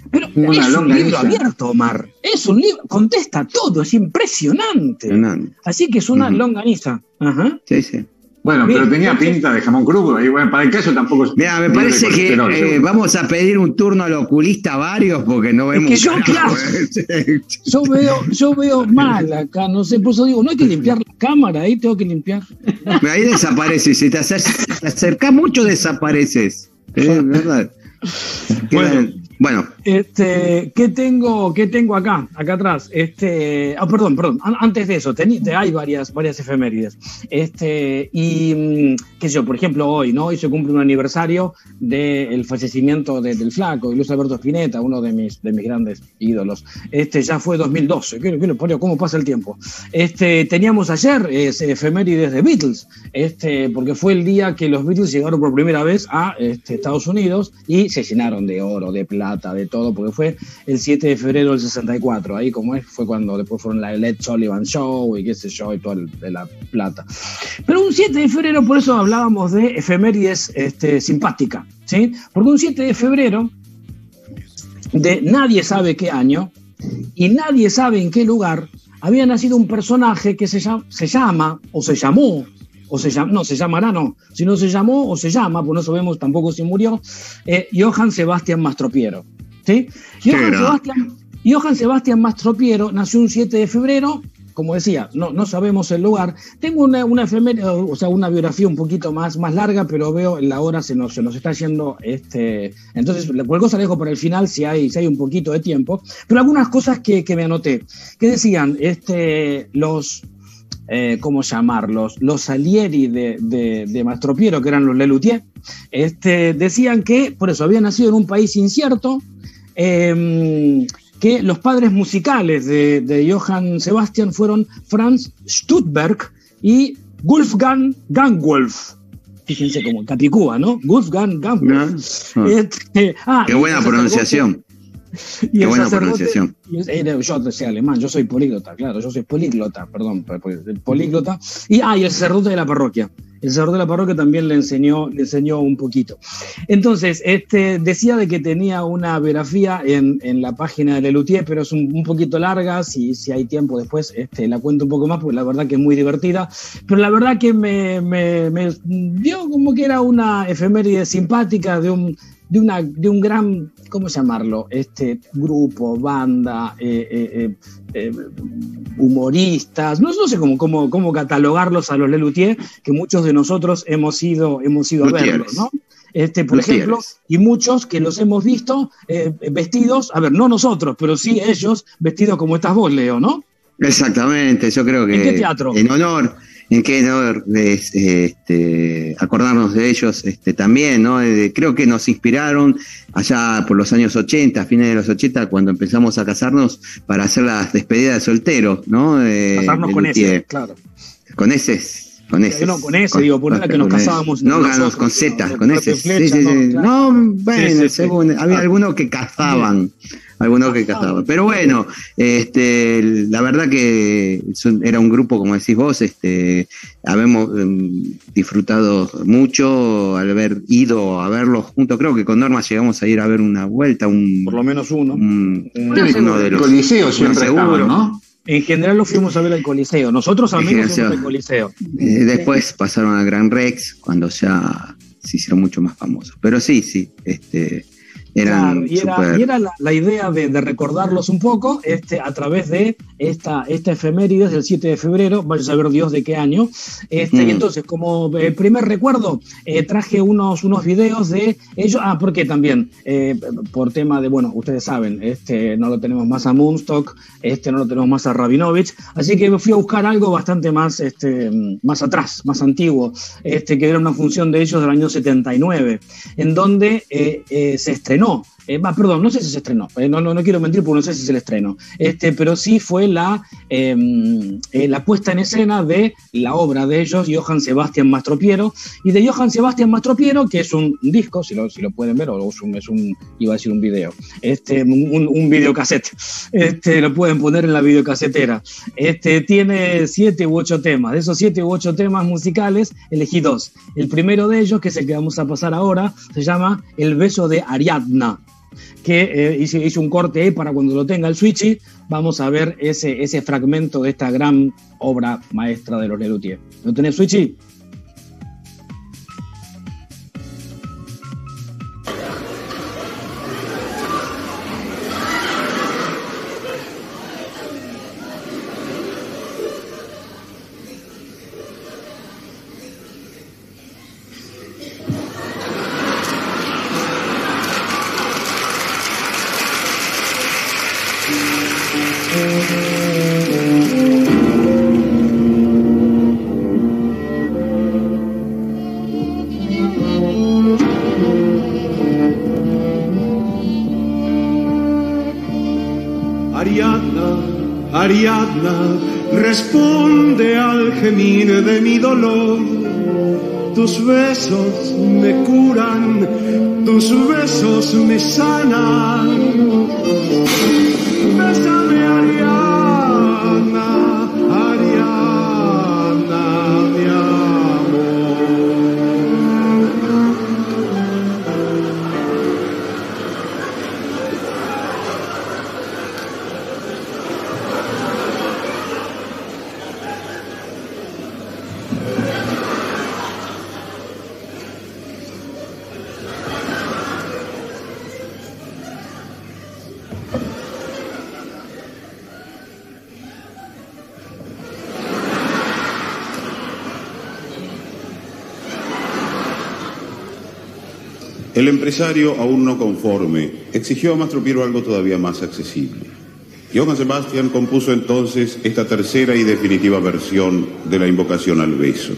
[SPEAKER 4] Pero
[SPEAKER 2] Una
[SPEAKER 4] es un
[SPEAKER 2] longaniza.
[SPEAKER 4] libro abierto, Omar. Es un libro, contesta todo, es impresionante.
[SPEAKER 3] Fernando.
[SPEAKER 4] Así que es una
[SPEAKER 3] Ujú.
[SPEAKER 4] longaniza. Ajá.
[SPEAKER 3] Sí, sí.
[SPEAKER 2] Bueno, pero tenía pinta de jamón crudo. Y bueno, para el caso tampoco es.
[SPEAKER 3] Mira, me parece que eh, vamos a pedir un turno al oculista varios porque no vemos.
[SPEAKER 4] que yo,
[SPEAKER 3] carajo.
[SPEAKER 4] Yo veo, yo veo mal acá, no sé, por eso digo, no hay que limpiar la cámara, ahí tengo que limpiar.
[SPEAKER 3] Ahí desapareces. Si te, acer- te acercas mucho, desapareces. Es verdad.
[SPEAKER 4] Bueno, Este, ¿qué tengo, qué tengo acá, acá atrás? Este, ah, perdón, perdón, an- antes de eso, teni- te- hay varias, varias efemérides. Este, y mm, qué sé yo, por ejemplo, hoy, ¿no? Hoy se cumple un aniversario del fallecimiento de- del flaco, Luis Alberto Spinetta, uno de mis, de mis grandes ídolos. Este, ya fue 2012, ¿qué, qué? ¿Cómo pasa el tiempo? Este, teníamos ayer es, efemérides de Beatles, este, porque fue el día que los Beatles llegaron por primera vez a este, Estados Unidos y se llenaron de oro, de plata, de todo, porque fue el 7 de febrero del 64, ahí como es, fue cuando después fueron la Led Sullivan Show y qué sé yo, y toda el- de la plata. Pero un 7 de febrero, por eso hablábamos de efemérides este, simpática, ¿sí? Porque un 7 de febrero de nadie sabe qué año y nadie sabe en qué lugar había nacido un personaje que se llama, se llama o se llamó o se llama, no, se llamará no, si no se llamó o se llama, pues no sabemos tampoco si murió, eh, Johann Sebastian Mastropiero. ¿Sí? Johann, Sebastian, Johann Sebastian Mastropiero nació un 7 de febrero como decía, no, no sabemos el lugar. Tengo una, una o sea, una biografía un poquito más, más larga, pero veo la hora se nos, se nos está yendo. Este, entonces, cualquier cosa dejo para el final si hay, si hay un poquito de tiempo. Pero algunas cosas que, que me anoté, que decían, este, los, eh, ¿cómo llamarlos? Los Salieri de, de, de Mastropiero, que eran los Lelutier, este, decían que, por eso, había nacido en un país incierto, eh, que los padres musicales de, de Johann Sebastian fueron Franz Stuttberg y Wolfgang Gangwolf. Fíjense como Capicúa, ¿no? Wolfgang Gangwolf.
[SPEAKER 3] No, no. Este, ah, Qué buena pronunciación.
[SPEAKER 4] Y Qué buena pronunciación. Yo decía alemán, yo soy políglota, claro, yo soy políglota, perdón, políglota. Y, ah, y el sacerdote de la parroquia el sacerdote de la parroquia también le enseñó, le enseñó un poquito. Entonces, este, decía de que tenía una biografía en, en la página de Lelutier, pero es un, un, poquito larga, si, si hay tiempo después este, la cuento un poco más, porque la verdad que es muy divertida, pero la verdad que me, me, me dio como que era una efeméride simpática de un, de, una, de un gran, ¿cómo llamarlo? Este grupo, banda, eh, eh, eh, humoristas, no, no sé cómo, cómo, cómo, catalogarlos a los Lelutier, que muchos de nosotros hemos ido, hemos ido a verlos, ¿no? Este, por ejemplo, y muchos que los hemos visto vestidos, a ver, no nosotros, pero sí ellos vestidos como estás vos, Leo, ¿no?
[SPEAKER 3] Exactamente, yo creo que
[SPEAKER 4] ¿En qué teatro?
[SPEAKER 3] en honor en qué honor este, acordarnos de ellos este, también, ¿no? creo que nos inspiraron allá por los años 80, fines de los 80, cuando empezamos a casarnos para hacer las despedidas de solteros, ¿no?
[SPEAKER 4] De, casarnos con ese, claro.
[SPEAKER 3] Con ese. Con ese.
[SPEAKER 4] No, con ese, digo, por una que nos casábamos.
[SPEAKER 3] No, nosotros, con Z, con. Sí, sí, sí. No, bueno, según, había algunos que cazaban algunos que cazaban. Pero bueno, este, la verdad que era un grupo, como decís vos, este, habemos um, disfrutado mucho al haber ido a verlos juntos. Creo que con Norma llegamos a ir a ver una vuelta, un,
[SPEAKER 4] por lo menos uno.
[SPEAKER 3] Un,
[SPEAKER 2] uno de los Coliseo siempre seguro, ¿no?
[SPEAKER 4] En general lo fuimos a ver al Coliseo. Nosotros amigos fuimos al Coliseo.
[SPEAKER 3] Eh, después pasaron a Gran Rex cuando ya se hicieron mucho más famosos. Pero sí, sí, este
[SPEAKER 4] Claro, y, era, super... y era, la, la idea de, de, recordarlos un poco este, a través de esta, esta efemérides del 7 de febrero, vaya a saber Dios de qué año. Este, mm. Y entonces, como eh, primer recuerdo, eh, traje unos, unos videos de ellos. Ah, porque también, eh, por tema de, bueno, ustedes saben, este, no lo tenemos más a Moonstock, este, no lo tenemos más a Rabinovich, así que me fui a buscar algo bastante más, este, más atrás, más antiguo, este, que era una función de ellos del año 79, en donde se estrenó novo. Eh, perdón, no sé si se estrenó, eh, no, no, no, quiero mentir porque no sé si se estrenó, este, pero sí fue la, eh, la puesta en escena de la obra de ellos, Johann Sebastian Mastropiero, y de Johann Sebastian Mastropiero, que es un disco, si lo, si lo pueden ver, o es un, es un, iba a decir un video, este, un, un videocassette, este, lo pueden poner en la videocasetera, este, tiene siete u ocho temas, de esos siete u ocho temas musicales, elegí dos, el primero de ellos, que es el que vamos a pasar ahora, se llama El beso de Ariadna, que eh, hice, un corte ahí para cuando lo tenga el Switchy, vamos a ver ese, ese fragmento de esta gran obra maestra de los Lelutier. ¿Lo tenés, Switchy?
[SPEAKER 9] De mi dolor. Tus besos me curan, tus besos me sanan.
[SPEAKER 10] El empresario, aún no conforme, exigió a Mastro Piero algo todavía más accesible. Johann Sebastian compuso entonces esta tercera y definitiva versión de la invocación al beso.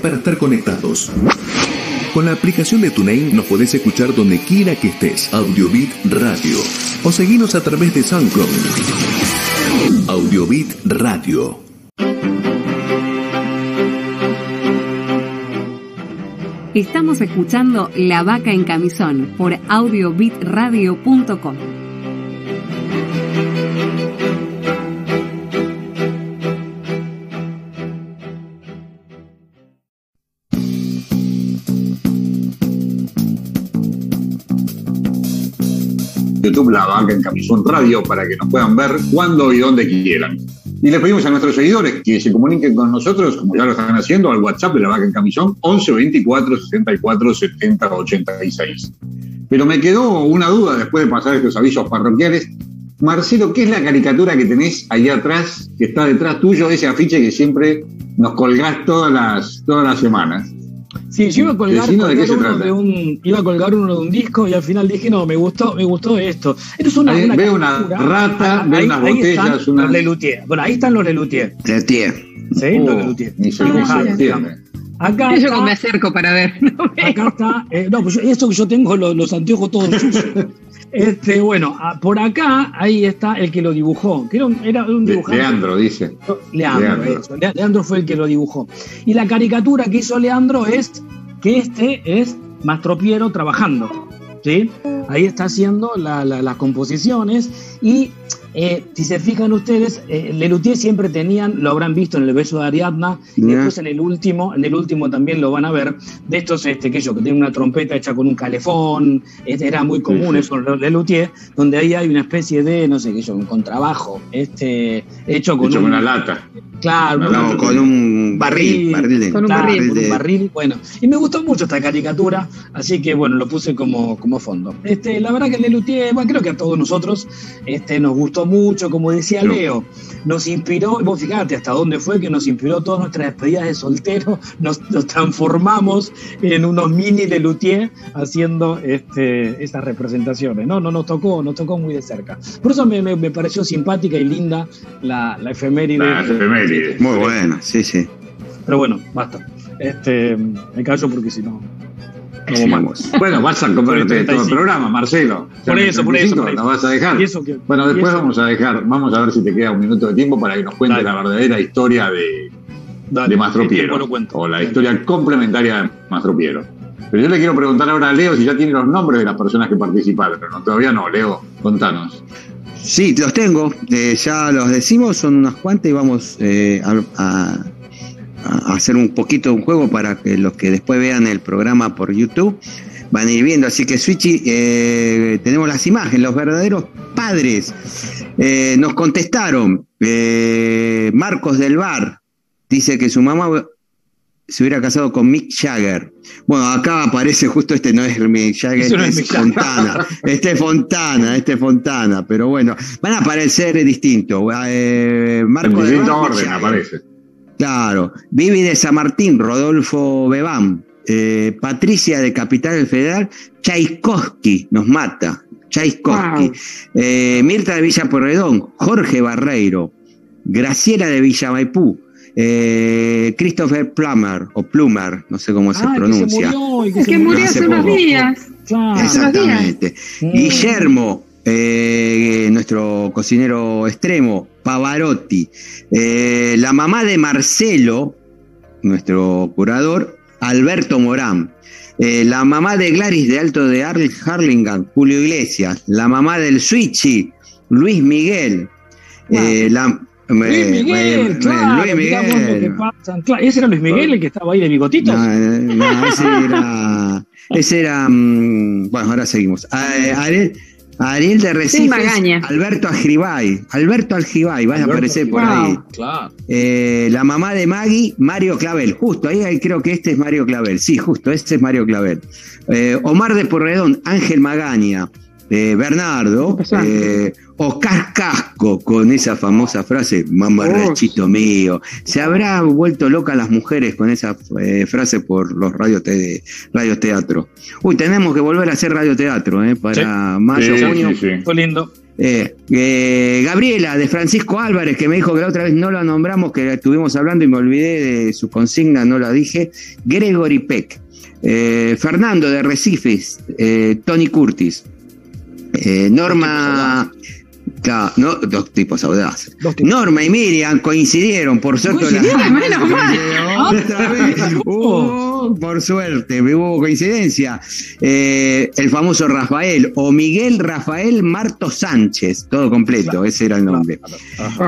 [SPEAKER 1] Para estar conectados. Con la aplicación de TuneIn nos podés escuchar donde quiera que estés. Audiobit Radio. O seguinos a través de SoundCloud. Audiobit Radio.
[SPEAKER 11] Estamos escuchando La Vaca en Camisón por audiobitradio.com.
[SPEAKER 2] YouTube La Vaca en Camisón Radio para que nos puedan ver cuando y donde quieran. Y le pedimos a nuestros seguidores que se comuniquen con nosotros, como ya lo están haciendo, al WhatsApp de La Vaca en Camisón, 11 24 64 70 86. Pero me quedó una duda después de pasar estos avisos parroquiales. Marcelo, ¿qué es la caricatura que tenés ahí atrás, que está detrás tuyo, ese afiche que siempre nos colgás todas las, todas las semanas?
[SPEAKER 4] Sí, yo iba a colgar,
[SPEAKER 2] Decinos de qué
[SPEAKER 4] colgar
[SPEAKER 2] se
[SPEAKER 4] uno
[SPEAKER 2] trata.
[SPEAKER 4] de un, iba a colgar uno de un disco y al final dije, no, me gustó, me gustó esto. Esto es una,
[SPEAKER 2] Ahí
[SPEAKER 4] una
[SPEAKER 2] veo una rata, veo unas
[SPEAKER 4] ahí
[SPEAKER 2] botellas,
[SPEAKER 4] están los Lelutier. Bueno, ahí están los Lelutier.
[SPEAKER 3] Lelutier.
[SPEAKER 4] Sí,
[SPEAKER 2] Oh,
[SPEAKER 4] los Lelutier.
[SPEAKER 2] ni se-
[SPEAKER 5] Ah,
[SPEAKER 2] ni se
[SPEAKER 5] mira.
[SPEAKER 2] entiende.
[SPEAKER 4] Acá
[SPEAKER 5] Yo
[SPEAKER 4] está,
[SPEAKER 5] me acerco para ver. No
[SPEAKER 4] acá está. eh, no, pues yo- eso que yo tengo los, los anteojos todos sucios. Este, bueno, ah, por acá, ahí está el que lo dibujó. Que era un, era un dibujante.
[SPEAKER 2] Leandro dice.
[SPEAKER 4] Leandro,
[SPEAKER 2] Leandro.
[SPEAKER 4] eso. Le- Leandro fue el que lo dibujó. Y la caricatura que hizo Leandro es que este es Mastropiero trabajando. ¿sí? Ahí está haciendo la- la- las composiciones y eh, si se fijan ustedes, eh, Lelutier siempre tenían, lo habrán visto en el beso de Ariadna, y después en el último, en el último también lo van a ver, de estos este, que yo, que tiene una trompeta hecha con un calefón, este, era muy común
[SPEAKER 2] sí.
[SPEAKER 4] eso en Lelutier, donde ahí hay una especie de, no sé qué yo, un contrabajo, este, hecho con
[SPEAKER 2] Hecho
[SPEAKER 4] un,
[SPEAKER 2] con una lata.
[SPEAKER 4] Claro,
[SPEAKER 2] No,
[SPEAKER 4] un-
[SPEAKER 3] No, con un barril,
[SPEAKER 5] Con un
[SPEAKER 4] Claro,
[SPEAKER 5] barril.
[SPEAKER 4] con un
[SPEAKER 3] de-
[SPEAKER 4] barril, bueno. Y me gustó mucho esta caricatura, así que bueno, lo puse como, como fondo. Este, la verdad que Lelutier, bueno, creo que a todos nosotros este, nos gustó mucho, como decía. Leo, nos inspiró, vos fíjate hasta dónde fue que nos inspiró todas nuestras despedidas de soltero, nos, nos transformamos en unos mini Lelutier haciendo este, esas representaciones, ¿no? No nos tocó, nos tocó muy de cerca. Por eso me, me- me pareció simpática y linda la, la efeméride.
[SPEAKER 2] Las efemérides.
[SPEAKER 3] Muy bueno, sí, sí.
[SPEAKER 4] Pero bueno, basta. Este, me callo porque si no.
[SPEAKER 2] Bueno, vas a comerte todo el
[SPEAKER 4] 35.
[SPEAKER 2] programa, Marcelo.
[SPEAKER 4] Por eso, por eso,
[SPEAKER 2] 35,
[SPEAKER 4] por eso.
[SPEAKER 2] ¿Nos vas a dejar?
[SPEAKER 4] Y eso que-
[SPEAKER 2] bueno,
[SPEAKER 4] y
[SPEAKER 2] después
[SPEAKER 4] eso-
[SPEAKER 2] vamos a dejar, vamos a ver si te queda un minuto de tiempo para que nos cuentes la verdadera historia de,
[SPEAKER 4] Dale,
[SPEAKER 2] de Mastro
[SPEAKER 4] el tiempo
[SPEAKER 2] Piero. O la historia complementaria de Mastro Piero. Pero yo le quiero preguntar ahora a Leo si ya tiene los nombres de las personas que participaron. No, todavía no, Leo, contanos.
[SPEAKER 3] Sí, los tengo. eh, ya los decimos, son unas cuantas y vamos eh, a, a- a hacer un poquito de un juego para que los que después vean el programa por YouTube van a ir viendo. Así que, Switchy, eh, tenemos las imágenes, los verdaderos padres. Eh, nos contestaron eh, Marcos del Bar, dice que su mamá se hubiera casado con Mick Jagger. Bueno, acá aparece justo este, no es Mick Jagger,
[SPEAKER 4] no
[SPEAKER 3] este
[SPEAKER 4] es
[SPEAKER 3] es
[SPEAKER 4] Mick Jagger.
[SPEAKER 3] Fontana. Este es Fontana, este es Fontana, pero bueno, van a aparecer distintos. Eh,
[SPEAKER 2] En distinto orden aparece.
[SPEAKER 3] Claro. Vivi de San Martín, Rodolfo Bebán. Eh, Patricia de Capital Federal, Tchaikovsky, nos mata. Tchaikovsky.
[SPEAKER 5] Wow.
[SPEAKER 3] Eh, Mirta de Villa Porredón, Jorge Barreiro, Graciela de Villa Maipú, eh, Christopher Plummer, o Plumer, no sé cómo se
[SPEAKER 4] Ah, que
[SPEAKER 3] pronuncia.
[SPEAKER 4] se murió, y que
[SPEAKER 5] El
[SPEAKER 4] se
[SPEAKER 5] que murió
[SPEAKER 3] hace
[SPEAKER 5] unos días.
[SPEAKER 4] Claro.
[SPEAKER 3] Exactamente. Guillermo, eh, nuestro cocinero extremo, Pavarotti. Eh, la mamá de Marcelo, nuestro curador, Alberto Morán. Eh, la mamá de Gladys de Alto de Ar- Harlingham, Julio Iglesias. La mamá del Switchy, Luis Miguel. La,
[SPEAKER 4] Luis Miguel, claro,
[SPEAKER 3] Luis Miguel.
[SPEAKER 4] Claro, ¿Ese era Luis Miguel el que estaba ahí de bigotitos?
[SPEAKER 3] No, no, ese era. Ese era. mm, bueno, ahora seguimos. A- Ariel, Ariel de Recifes.
[SPEAKER 5] Magaña.
[SPEAKER 3] Alberto Aljibay. Alberto Aljibay, va a aparecer por ahí.
[SPEAKER 4] Claro.
[SPEAKER 3] Eh, la mamá de Maggie, Mario Clavel. Justo, ahí, ahí creo que este es Mario Clavel. Sí, justo, este es Mario Clavel. Eh, Omar de Porredón, Ángel Magaña. eh, Bernardo,
[SPEAKER 5] ¿Qué pasó?
[SPEAKER 3] eh, Oscar Casco, con esa famosa frase, mamarrachito mío. Se habrá vuelto loca las mujeres con esa eh, frase por los radios te- radioteatro. Uy, tenemos que volver a hacer radioteatro, ¿eh? Para mayo,
[SPEAKER 2] Sí,
[SPEAKER 3] junio.
[SPEAKER 2] sí.
[SPEAKER 4] Fue lindo.
[SPEAKER 3] Eh, eh, Gabriela, de Francisco Álvarez, que me dijo que la otra vez no la nombramos, que la estuvimos hablando y me olvidé de su consigna, no la dije. Gregory Peck. Eh, Fernando, de Recifes. Eh, Tony Curtis. Eh, Norma. Claro, no, dos tipos audaces.
[SPEAKER 4] Dos tipos.
[SPEAKER 3] Norma y Miriam coincidieron, por suerte.
[SPEAKER 5] Coincidieron, menos mal.
[SPEAKER 3] Otra vez. Hubo, por suerte, hubo coincidencia. Eh, el famoso Rafael o Miguel Rafael Marto Sánchez, todo completo, ese era el nombre.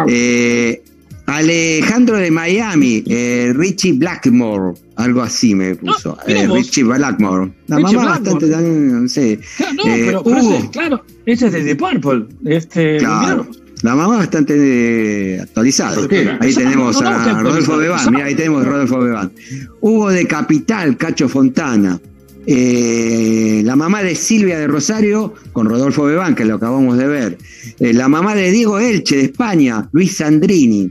[SPEAKER 3] Eh, Alejandro de Miami, eh, Richie Blackmore, algo así me puso.
[SPEAKER 4] Ah,
[SPEAKER 3] Eh. Richie Blackmore. La
[SPEAKER 4] Richie
[SPEAKER 3] mamá
[SPEAKER 4] Blackmore.
[SPEAKER 3] bastante tan, no sé.
[SPEAKER 4] Claro, no,
[SPEAKER 3] Eh,
[SPEAKER 4] pero, ese, claro, ese es de The Purple. Este,
[SPEAKER 3] Claro. La mamá bastante actualizada. Ahí tenemos a Rodolfo Bebán. Mira, ahí tenemos a Rodolfo Bebán. Hugo de Capital, Cacho Fontana. Eh, la mamá de Silvia de Rosario con Rodolfo Bebán, que lo acabamos de ver. Eh, la mamá de Diego Elche de España, Luis Sandrini.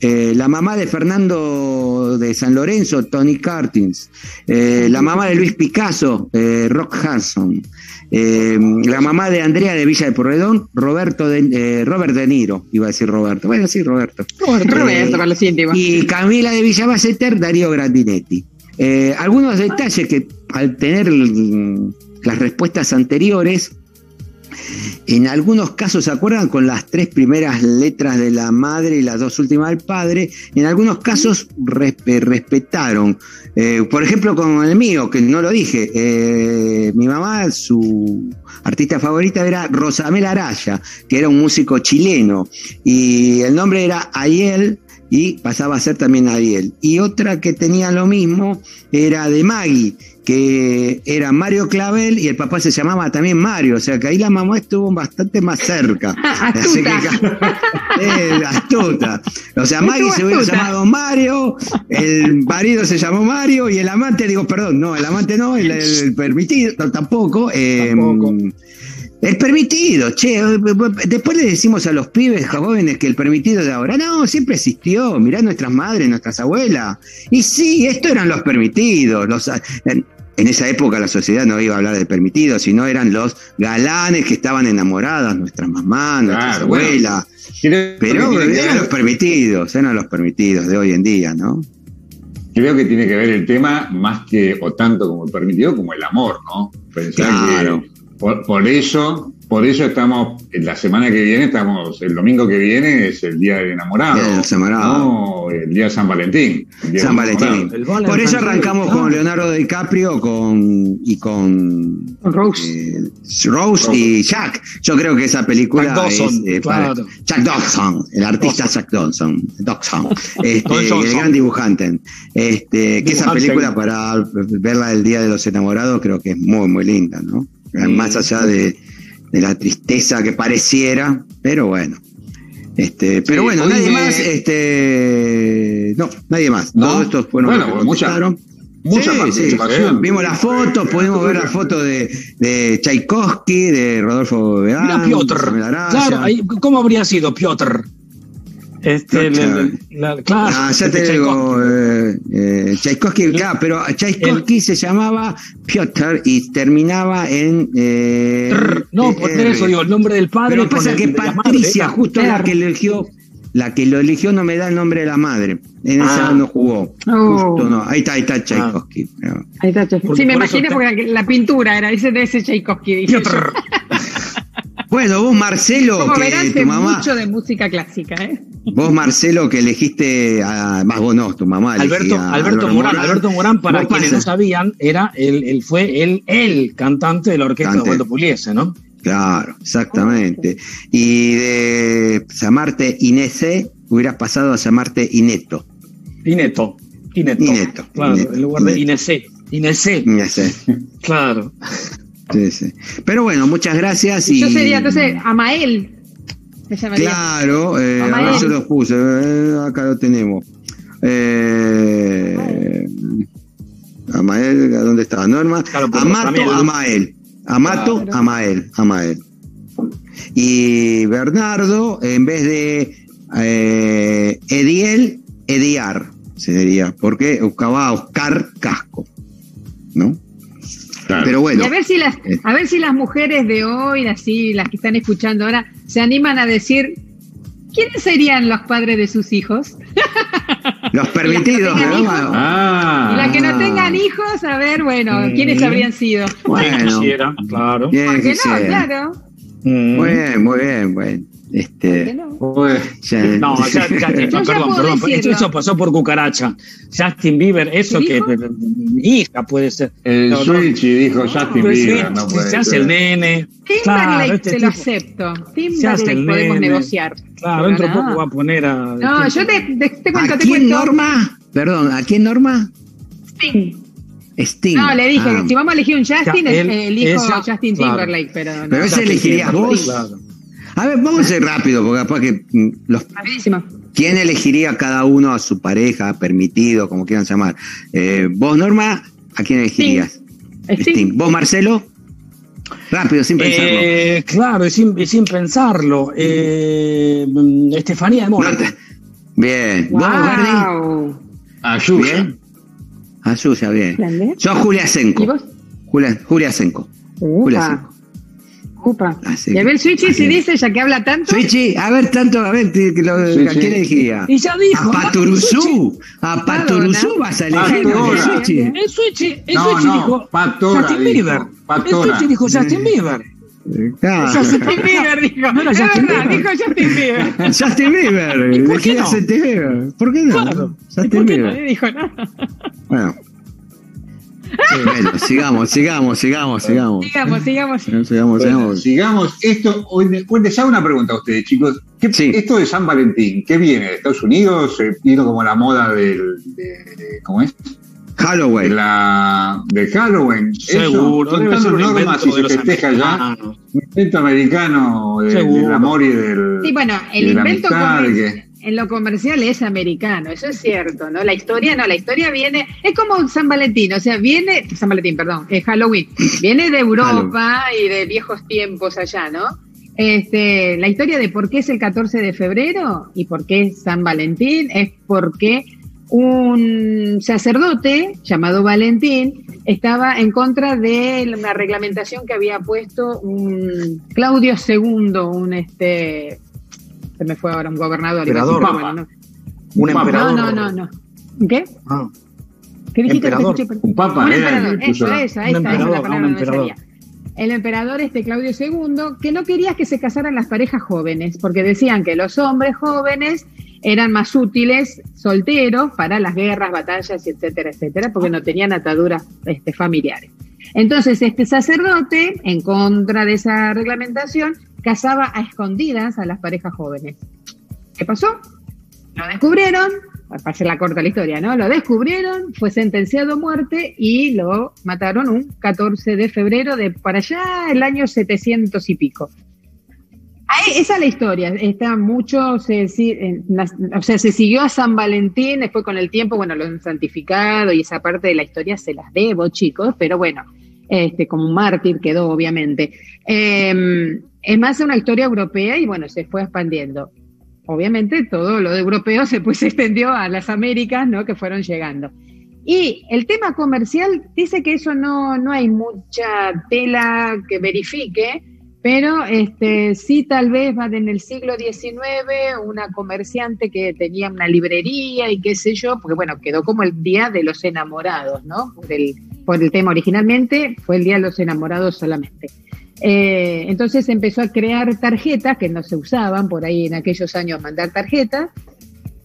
[SPEAKER 3] Eh, la mamá de Fernando de San Lorenzo, Tony Cartins. Eh, la mamá de Luis Picasso, eh, Rock Hanson. Eh, la mamá de Andrea de Villa de Porredón, Roberto de, Robert De Niro, iba a decir Roberto. Bueno, sí, Roberto.
[SPEAKER 5] Roberto, para los íntimos.
[SPEAKER 3] Y Camila de Villa Baceter, Darío Grandinetti. Algunos detalles que al tener las respuestas anteriores, en algunos casos, ¿se acuerdan? Con las tres primeras letras de la madre y las dos últimas del padre, en algunos casos respe- respetaron. Eh, por ejemplo, con el mío, que no lo dije, eh, mi mamá, su artista favorita era Rosamel Araya, que era un músico chileno, y el nombre era Ayel y pasaba a ser también Ariel. Y otra que tenía lo mismo era de Maggie, que era Mario Clavel y el papá se llamaba también Mario, o sea que ahí la mamá estuvo bastante más cerca. Así que, eh, astuta. O sea, Maggie
[SPEAKER 5] Estuvo
[SPEAKER 3] se hubiera
[SPEAKER 5] astuta.
[SPEAKER 3] llamado Mario, el marido se llamó Mario y el amante, digo, perdón, no, el amante no, el, el permitido tampoco. eh,
[SPEAKER 4] Tampoco.
[SPEAKER 3] El permitido, che, eh, después le decimos a los pibes jóvenes que el permitido de ahora, no, siempre existió, mirá nuestras madres, nuestras abuelas. Y sí, esto eran los permitidos. Los, en, en esa época la sociedad no iba a hablar de permitidos, sino eran los galanes que estaban enamoradas, nuestras mamás, nuestras
[SPEAKER 2] Claro,
[SPEAKER 3] abuelas. Pero eran los permitidos, eran los permitidos de hoy en día, ¿no?
[SPEAKER 2] Creo que tiene que ver el tema más que o tanto como el permitido como el amor, ¿no? Pensar
[SPEAKER 3] Claro.
[SPEAKER 2] que por, por eso, por eso estamos, en la semana que viene, estamos, el domingo que viene es el día del enamorado.
[SPEAKER 3] Día del enamorado.
[SPEAKER 2] No, el día de San Valentín. el día
[SPEAKER 3] San Valentín.
[SPEAKER 4] El
[SPEAKER 3] Por eso
[SPEAKER 4] Day,
[SPEAKER 3] arrancamos con Leonardo DiCaprio con, y con
[SPEAKER 5] Rose.
[SPEAKER 3] eh, Rose y Jack. Yo creo que esa película
[SPEAKER 4] Jack Dawson,
[SPEAKER 3] es eh, para-
[SPEAKER 4] claro.
[SPEAKER 3] Jack Dawson, el artista Jack Dawson, Dawson, este,
[SPEAKER 4] Dawson.
[SPEAKER 3] el gran dibujante. Este, que esa película para verla el Día de los Enamorados creo que es muy muy linda, ¿no? Más allá de, de la tristeza que pareciera, pero bueno. Este, pero
[SPEAKER 2] Sí,
[SPEAKER 3] bueno, nadie
[SPEAKER 2] me-
[SPEAKER 3] más, este, no, nadie más.
[SPEAKER 2] No.
[SPEAKER 3] Todos estos fueron
[SPEAKER 2] Bueno,
[SPEAKER 3] los que
[SPEAKER 2] mucha-
[SPEAKER 3] contestaron.
[SPEAKER 2] mucha
[SPEAKER 3] Sí,
[SPEAKER 2] participación.
[SPEAKER 3] sí. Vimos la foto, pudimos ver la foto de, de Tchaikovsky, de Rodolfo
[SPEAKER 4] Mira
[SPEAKER 3] Beán,
[SPEAKER 4] Piotr. Claro, ahí, ¿cómo habría sido Piotr? Este, el- el- la- claro,
[SPEAKER 3] Ah, ya te digo,
[SPEAKER 4] Tchaikovsky.
[SPEAKER 3] eh, eh, Tchaikovsky, claro, pero Tchaikovsky se llamaba Piotr y terminaba en... eh.
[SPEAKER 4] No, por
[SPEAKER 3] R.
[SPEAKER 4] eso digo, el nombre del padre.
[SPEAKER 3] Pero pasa que
[SPEAKER 4] madre,
[SPEAKER 3] Patricia, justo la que eligió, la que lo eligió no me da el nombre de la madre. En esa
[SPEAKER 4] Ah.
[SPEAKER 3] no jugó.
[SPEAKER 5] Oh.
[SPEAKER 3] Justo no. Ahí está, ahí está Tchaikovsky. pero-
[SPEAKER 5] Ahí está.
[SPEAKER 4] Porque
[SPEAKER 5] Sí, me
[SPEAKER 4] por te-
[SPEAKER 5] porque la pintura era ese de ese Tchaikovsky. dije.
[SPEAKER 3] Bueno, vos Marcelo,
[SPEAKER 5] Como
[SPEAKER 3] que
[SPEAKER 5] verás,
[SPEAKER 3] tu mamá,
[SPEAKER 5] mucho de música clásica, ¿eh?
[SPEAKER 3] vos Marcelo que elegiste a, más vos no, tu mamá
[SPEAKER 4] Alberto,
[SPEAKER 3] a
[SPEAKER 4] Alberto Morán, Alberto Morán, para quienes no sabían, era él, él fue el, el cantante de la orquesta de
[SPEAKER 3] Cante.
[SPEAKER 4] Osvaldo Pugliese, ¿no?
[SPEAKER 3] Claro, exactamente. Y de llamarte Inese, hubieras pasado a llamarte Ineto.
[SPEAKER 4] Ineto. Ineto.
[SPEAKER 3] Ineto,
[SPEAKER 4] Claro,
[SPEAKER 3] Ineto,
[SPEAKER 4] en lugar de
[SPEAKER 3] Ineto.
[SPEAKER 4] Inesé. Inesé.
[SPEAKER 3] Inese.
[SPEAKER 4] Claro.
[SPEAKER 3] Sí, sí. Pero bueno, muchas gracias. Y,
[SPEAKER 5] Yo sería entonces Amael. Me llamaría.
[SPEAKER 3] Claro, eh, a
[SPEAKER 5] Amael.
[SPEAKER 3] ver, yo lo puse, eh, acá lo tenemos. Eh, Amael, ¿a ¿dónde está? Norma.
[SPEAKER 4] Claro,
[SPEAKER 3] Amato,
[SPEAKER 4] también, ¿no?
[SPEAKER 3] Amael. Amato,
[SPEAKER 5] Claro.
[SPEAKER 3] Amael, Amael. Y Bernardo, en vez de eh, Ediel, Ediar, sería, porque buscaba Oscar Casco. ¿No?
[SPEAKER 2] Claro.
[SPEAKER 3] Pero
[SPEAKER 5] Y a ver si las,
[SPEAKER 3] Eh.
[SPEAKER 5] a ver si las mujeres de hoy, así, las que están escuchando ahora, se animan a decir ¿quiénes serían los padres de sus hijos?
[SPEAKER 3] los permitidos,
[SPEAKER 5] tengan
[SPEAKER 3] ¿no?
[SPEAKER 5] hijos.
[SPEAKER 2] Ah.
[SPEAKER 5] y las que no tengan hijos, a ver, bueno, ¿quiénes
[SPEAKER 4] Mm.
[SPEAKER 5] habrían sido?
[SPEAKER 3] Bueno,
[SPEAKER 4] Quisiera, claro.
[SPEAKER 3] bien
[SPEAKER 5] ¿Por qué no? Claro.
[SPEAKER 4] Mm.
[SPEAKER 3] Muy bien, muy bien, bueno.
[SPEAKER 5] ¿Por qué
[SPEAKER 3] Este,
[SPEAKER 5] no?
[SPEAKER 2] Pues,
[SPEAKER 3] ya-
[SPEAKER 4] No, ya, ya,
[SPEAKER 5] ya
[SPEAKER 4] perdón, perdón,
[SPEAKER 5] decirlo.
[SPEAKER 4] eso pasó por cucaracha. Justin Bieber, eso
[SPEAKER 5] ¿Qué
[SPEAKER 4] que mi hija puede ser.
[SPEAKER 2] el
[SPEAKER 4] No,
[SPEAKER 2] dijo Justin
[SPEAKER 4] sí,
[SPEAKER 2] Bieber. No puede
[SPEAKER 4] se hace el nene.
[SPEAKER 5] Timberlake
[SPEAKER 4] Claro, este
[SPEAKER 5] te lo
[SPEAKER 4] tipo-
[SPEAKER 5] acepto.
[SPEAKER 4] Se hace
[SPEAKER 5] Timberlake podemos
[SPEAKER 4] nene.
[SPEAKER 5] negociar.
[SPEAKER 4] Claro, dentro de
[SPEAKER 5] nada.
[SPEAKER 4] poco va a poner a.
[SPEAKER 5] No, yo te, te, te cuento,
[SPEAKER 3] ¿A
[SPEAKER 5] te
[SPEAKER 3] quién
[SPEAKER 5] cuento.
[SPEAKER 3] Norma? Perdón, ¿a quién Norma?
[SPEAKER 5] Sting.
[SPEAKER 3] Sting.
[SPEAKER 5] No, le dije
[SPEAKER 3] Ah,
[SPEAKER 5] que si vamos a elegir un Justin,
[SPEAKER 4] Ya, él-
[SPEAKER 5] elijo
[SPEAKER 4] ella-
[SPEAKER 5] Justin
[SPEAKER 4] claro.
[SPEAKER 5] Timberlake, pero no.
[SPEAKER 3] Pero ese elegirías vos.
[SPEAKER 4] claro.
[SPEAKER 3] A ver, vamos a ser rápido, porque capaz que mm, los,
[SPEAKER 5] Rapidísimo.
[SPEAKER 3] ¿quién elegiría cada uno a su pareja, permitido, como quieran llamar? Eh, vos, Norma, ¿a quién elegirías?
[SPEAKER 5] Sting.
[SPEAKER 3] ¿Vos, Marcelo? Rápido, sin pensarlo.
[SPEAKER 4] Eh, claro, y sin, y sin pensarlo. Eh, mm, Estefanía de Mora.
[SPEAKER 3] No te- Bien. ¿Vos, Gardi?
[SPEAKER 5] Wow.
[SPEAKER 3] Bien. Ayuya, bien.
[SPEAKER 5] Grande.
[SPEAKER 3] Yo, Julia
[SPEAKER 5] ¿Y
[SPEAKER 3] Senko.
[SPEAKER 5] vos?
[SPEAKER 3] Julia, Julia Senko. Julia. Senko.
[SPEAKER 5] Upa.
[SPEAKER 3] Así
[SPEAKER 5] Y a ver, Switchy, si dice, ya que habla tanto.
[SPEAKER 3] Switchy, a ver, tanto, a ver, te- que lo-
[SPEAKER 2] Sí,
[SPEAKER 3] ¿a
[SPEAKER 2] sí.
[SPEAKER 3] quién elegiría?
[SPEAKER 4] Y ya dijo.
[SPEAKER 3] A Paturuzú, a Paturuzú vas a elegir. Switchy.
[SPEAKER 4] El Switchy, el
[SPEAKER 2] No,
[SPEAKER 4] Switchy
[SPEAKER 2] no,
[SPEAKER 4] dijo.
[SPEAKER 2] Patora
[SPEAKER 4] Justin
[SPEAKER 2] dijo,
[SPEAKER 4] Bieber. El Switchy dijo Justin Bieber.
[SPEAKER 3] Claro.
[SPEAKER 5] Justin Bieber dijo.
[SPEAKER 4] No
[SPEAKER 5] Es
[SPEAKER 4] Justin
[SPEAKER 5] verdad,
[SPEAKER 4] Bieber.
[SPEAKER 5] dijo Justin Bieber.
[SPEAKER 3] Justin Bieber.
[SPEAKER 4] ¿Y por qué no?
[SPEAKER 3] Justin Bieber. ¿Por qué no?
[SPEAKER 4] Claro.
[SPEAKER 3] Justin
[SPEAKER 4] ¿Y por qué no?
[SPEAKER 3] Bieber.
[SPEAKER 5] Nadie dijo nada.
[SPEAKER 3] Bueno. Bueno, sigamos, sigamos, sigamos, sigamos.
[SPEAKER 5] Sigamos, sigamos.
[SPEAKER 3] Sigamos, sigamos,
[SPEAKER 2] Bueno,
[SPEAKER 3] sigamos.
[SPEAKER 2] Esto, les hago una pregunta a ustedes, chicos. ¿Qué-
[SPEAKER 3] Sí.
[SPEAKER 2] Esto de San Valentín, ¿qué viene? ¿De Estados Unidos? ¿Se vino como la moda del, de, de- ¿cómo es? De
[SPEAKER 3] Halloween.
[SPEAKER 2] la, de Halloween.
[SPEAKER 4] Seguro,
[SPEAKER 2] Eso,
[SPEAKER 4] debe
[SPEAKER 2] son
[SPEAKER 4] ser un
[SPEAKER 2] normas
[SPEAKER 4] de
[SPEAKER 2] se festeja ya. Un invento americano de- del amor y del.
[SPEAKER 5] Sí, bueno, el
[SPEAKER 2] de la
[SPEAKER 5] invento
[SPEAKER 2] amistad,
[SPEAKER 5] en lo comercial es americano, eso es cierto, ¿no? La historia no, la historia viene, es como San Valentín, o sea, viene, San Valentín, perdón, es Halloween, viene de Europa y de viejos tiempos allá, ¿no? Este, la historia de por qué es el 14 de febrero y por qué es San Valentín es porque un sacerdote llamado Valentín estaba en contra de una reglamentación que había puesto un Claudio II, un este se me fue ahora un gobernador. decir,
[SPEAKER 4] Emperador. Un emperador.
[SPEAKER 5] no, no, no, no. ¿Qué?
[SPEAKER 4] Ah,
[SPEAKER 5] ¿Qué dijiste?
[SPEAKER 4] Emperador.
[SPEAKER 5] Te escuché,
[SPEAKER 2] Un papa
[SPEAKER 5] un emperador, eso, eso, está, esa es la palabra
[SPEAKER 4] un
[SPEAKER 5] que no me
[SPEAKER 4] emperador.
[SPEAKER 5] El emperador este Claudio II, que no quería que se casaran las parejas jóvenes, porque decían que los hombres jóvenes eran más útiles solteros para las guerras, batallas, etcétera, etcétera, porque no tenían ataduras este, familiares. Entonces, este sacerdote, en contra de esa reglamentación, casaba a escondidas a las parejas jóvenes. ¿Qué pasó? Lo descubrieron, para hacer la corta la historia, ¿no? Lo descubrieron, fue sentenciado a muerte y lo mataron un 14 de febrero de para allá el año 700 y pico. Ahí, esa es la historia. Está mucho, se, o sea, se siguió a San Valentín, después con el tiempo, bueno, lo han santificado y esa parte de la historia se las debo, chicos, pero bueno, este, como un mártir quedó, obviamente. Eh, es más una historia europea y bueno, se fue expandiendo. Obviamente todo lo de europeo se, pues, se extendió a las Américas, ¿no? Que fueron llegando. Y el tema comercial dice que eso no, no hay mucha tela que verifique, pero este, sí tal vez va en el siglo XIX una comerciante que tenía una librería y qué sé yo, porque bueno, quedó como el Día de los Enamorados, ¿no? Por el, por el tema originalmente fue el Día de los Enamorados solamente. Eh, entonces empezó a crear tarjetas que no se usaban por ahí en aquellos años mandar tarjetas,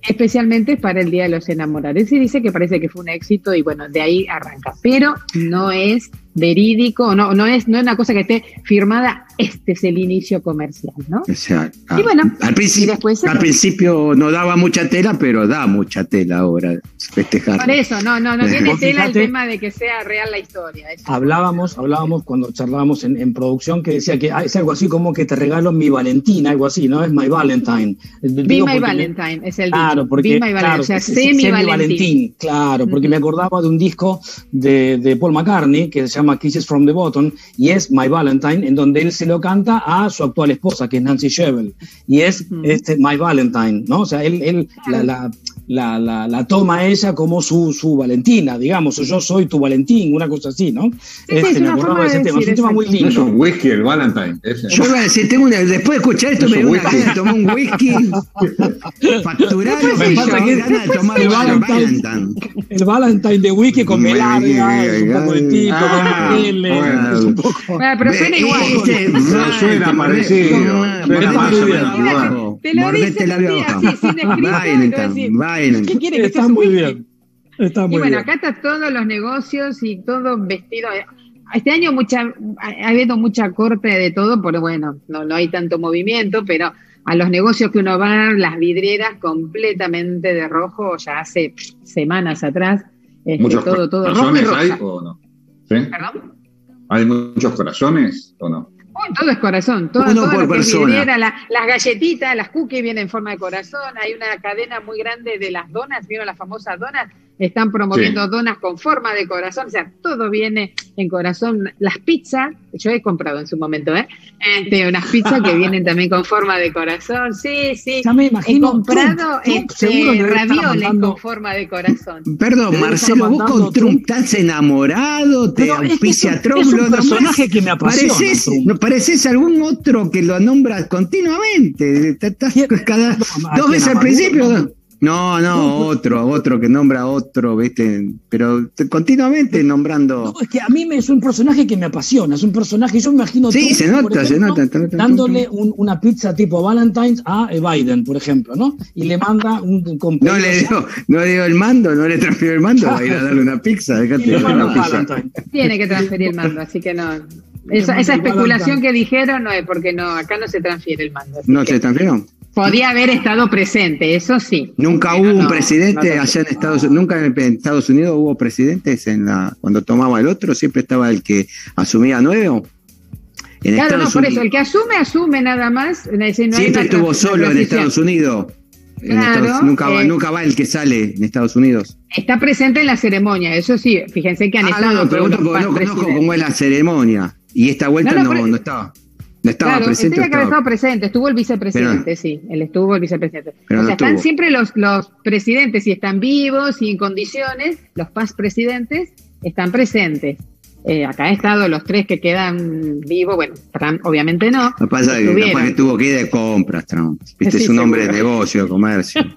[SPEAKER 5] especialmente para el Día de los Enamorados. Y dice que parece que fue un éxito y bueno, de ahí arranca. Pero no es verídico, no, no, es, no es una cosa que esté firmada, este es el inicio comercial, ¿no?
[SPEAKER 3] O sea,
[SPEAKER 5] Y bueno,
[SPEAKER 3] al, principio,
[SPEAKER 5] y después se-
[SPEAKER 3] al principio no daba mucha tela, pero da mucha tela ahora festejar.
[SPEAKER 5] Por eso, no, no, no tiene tela el tema de que sea real la historia. eso.
[SPEAKER 4] Hablábamos, hablábamos cuando charlábamos en, en producción que decía que ah, es algo así como que te regalo mi Valentina, algo así, ¿no? Es my Valentine.
[SPEAKER 5] Be My Valentine es el
[SPEAKER 4] Claro,
[SPEAKER 5] dicho.
[SPEAKER 4] porque
[SPEAKER 5] Be My Valentine,
[SPEAKER 4] claro,
[SPEAKER 5] o sea, sé mi
[SPEAKER 4] sé
[SPEAKER 5] Valentín.
[SPEAKER 4] claro, porque me acordaba de un disco de, de Paul McCartney que se llama Kisses from the Bottom y es My Valentine, en donde él se lo canta a su actual esposa, que es Nancy Shevell, y es este My Valentine, ¿no? O sea, él, él la, la, la, la, la toma ella como su, su Valentina, digamos, o yo soy tu Valentín, una cosa así, ¿no?
[SPEAKER 5] sí, es
[SPEAKER 4] Este, me
[SPEAKER 5] una
[SPEAKER 4] acordaba
[SPEAKER 5] forma
[SPEAKER 4] de ese
[SPEAKER 5] de
[SPEAKER 4] tema, es un
[SPEAKER 5] decir,
[SPEAKER 4] tema muy
[SPEAKER 2] No es
[SPEAKER 4] lindo.
[SPEAKER 2] un whisky el Valentine. ese.
[SPEAKER 3] Yo iba a decir, tengo una, después de escuchar esto me dio una
[SPEAKER 2] Whisky.
[SPEAKER 3] gana de tomar un whisky, facturar me
[SPEAKER 4] pasa que-
[SPEAKER 3] ganas de tomar
[SPEAKER 4] el Valentine-
[SPEAKER 3] Valentine.
[SPEAKER 4] El Valentine de Wiki con es un poco de tipo,
[SPEAKER 2] ah,
[SPEAKER 4] con L,
[SPEAKER 2] bueno.
[SPEAKER 4] es un poco...
[SPEAKER 5] Pero suena igual.
[SPEAKER 3] este,
[SPEAKER 2] No suena parecido, suena más o menos
[SPEAKER 3] abajo,
[SPEAKER 5] igual. Te lo
[SPEAKER 3] labio
[SPEAKER 5] así, sin escrito,
[SPEAKER 3] Valentine.
[SPEAKER 5] ¿Qué quiere que
[SPEAKER 4] Está muy bien. Está muy
[SPEAKER 5] Y bueno,
[SPEAKER 4] bien.
[SPEAKER 5] acá está todos los negocios y todo vestido. Este año mucha, ha ha habido mucha corte de todo, pero bueno, no, no hay tanto movimiento, pero a los negocios que uno va, las vidrieras completamente de rojo, ya hace pff, semanas atrás, este,
[SPEAKER 2] ¿Muchos
[SPEAKER 5] todo, todo rojo y
[SPEAKER 2] hay o no? ¿Sí?
[SPEAKER 5] ¿Perdón?
[SPEAKER 2] ¿Hay muchos corazones o no?
[SPEAKER 5] Uy, todo es corazón, todo,
[SPEAKER 3] Uno
[SPEAKER 5] todo
[SPEAKER 3] por
[SPEAKER 5] lo que
[SPEAKER 3] persona.
[SPEAKER 5] la- las galletitas, las cookies vienen en forma de corazón, hay una cadena muy grande de las donas, ¿vieron las famosas donas? Están promoviendo
[SPEAKER 2] Sí.
[SPEAKER 5] donas con forma de corazón, o sea, todo viene en corazón. Las pizzas, yo he comprado en su momento, ¿eh? Este, unas pizzas que vienen también con forma de corazón, sí, sí.
[SPEAKER 4] Ya me
[SPEAKER 5] He
[SPEAKER 4] imagino.
[SPEAKER 5] comprado
[SPEAKER 4] Trump, Trump
[SPEAKER 5] este,
[SPEAKER 4] que
[SPEAKER 5] ravioles con forma de corazón.
[SPEAKER 3] Perdón, Marcelo, vos con Trump estás enamorado, te
[SPEAKER 4] Pero que
[SPEAKER 3] auspicia
[SPEAKER 4] es un-
[SPEAKER 3] Trump.
[SPEAKER 4] es un
[SPEAKER 3] lo
[SPEAKER 4] personaje que me apasiona,
[SPEAKER 3] Pareces, no, pareces algún otro que lo nombras continuamente. Estás- cada,
[SPEAKER 4] No, ¿a
[SPEAKER 3] dos
[SPEAKER 4] quién?
[SPEAKER 3] veces
[SPEAKER 4] ¿A
[SPEAKER 3] al principio. No, no, otro, otro que nombra a otro, ¿viste? Pero te- continuamente nombrando.
[SPEAKER 4] No, es que a mí me, es un personaje que me apasiona, es un personaje, yo me imagino
[SPEAKER 3] Sí,
[SPEAKER 4] Trump,
[SPEAKER 3] se nota, se nota,
[SPEAKER 4] dándole un- una pizza tipo Valentine's a eh, Biden, por ejemplo, ¿no? Y le manda un
[SPEAKER 3] No le dio, no le dio el mando, no le transfirió el mando, va a ir a darle una pizza.
[SPEAKER 4] le
[SPEAKER 3] de una pizza.
[SPEAKER 4] Valentine.
[SPEAKER 5] Tiene que transferir el mando, así que no. Esa, especulación que dijeron no es porque no, acá no se transfiere el mando.
[SPEAKER 3] ¿No
[SPEAKER 5] que
[SPEAKER 3] se transfirió?
[SPEAKER 5] Podía haber estado presente, eso sí.
[SPEAKER 3] Nunca
[SPEAKER 5] Pero
[SPEAKER 3] hubo un presidente
[SPEAKER 5] no
[SPEAKER 3] allá en Estados Unidos, nunca en Estados Unidos hubo presidentes en la cuando tomaba el otro, siempre estaba el que asumía nuevo. En
[SPEAKER 5] Claro, no, por eso, el que asume, asume nada más. no
[SPEAKER 3] siempre estuvo solo en. Estados Unidos.
[SPEAKER 5] Claro,
[SPEAKER 3] Estados- nunca, va,
[SPEAKER 5] eh.
[SPEAKER 3] nunca va el que sale en Estados Unidos.
[SPEAKER 5] Está presente en la ceremonia, eso sí, fíjense que han
[SPEAKER 3] Ah,
[SPEAKER 5] estado
[SPEAKER 3] no, no, pregunto porque no conozco cómo es la ceremonia. Y esta vuelta
[SPEAKER 5] No,
[SPEAKER 3] no,
[SPEAKER 5] no,
[SPEAKER 3] no,
[SPEAKER 5] pero-
[SPEAKER 3] estaba. No estaba
[SPEAKER 5] Claro,
[SPEAKER 3] presente.
[SPEAKER 5] tenía que haber
[SPEAKER 3] estaba-
[SPEAKER 5] estado presente, estuvo el vicepresidente, sí, él estuvo el vicepresidente.
[SPEAKER 3] Pero
[SPEAKER 5] o
[SPEAKER 3] no
[SPEAKER 5] sea, están siempre los, los presidentes, si están vivos y en condiciones, los past presidentes están presentes. Eh, acá ha estado los tres que quedan vivos, bueno, Trump obviamente no.
[SPEAKER 3] Lo que pasa es que que tuvo que ir de compras, Trump. Viste,
[SPEAKER 5] Sí,
[SPEAKER 3] es un hombre de negocio, de comercio.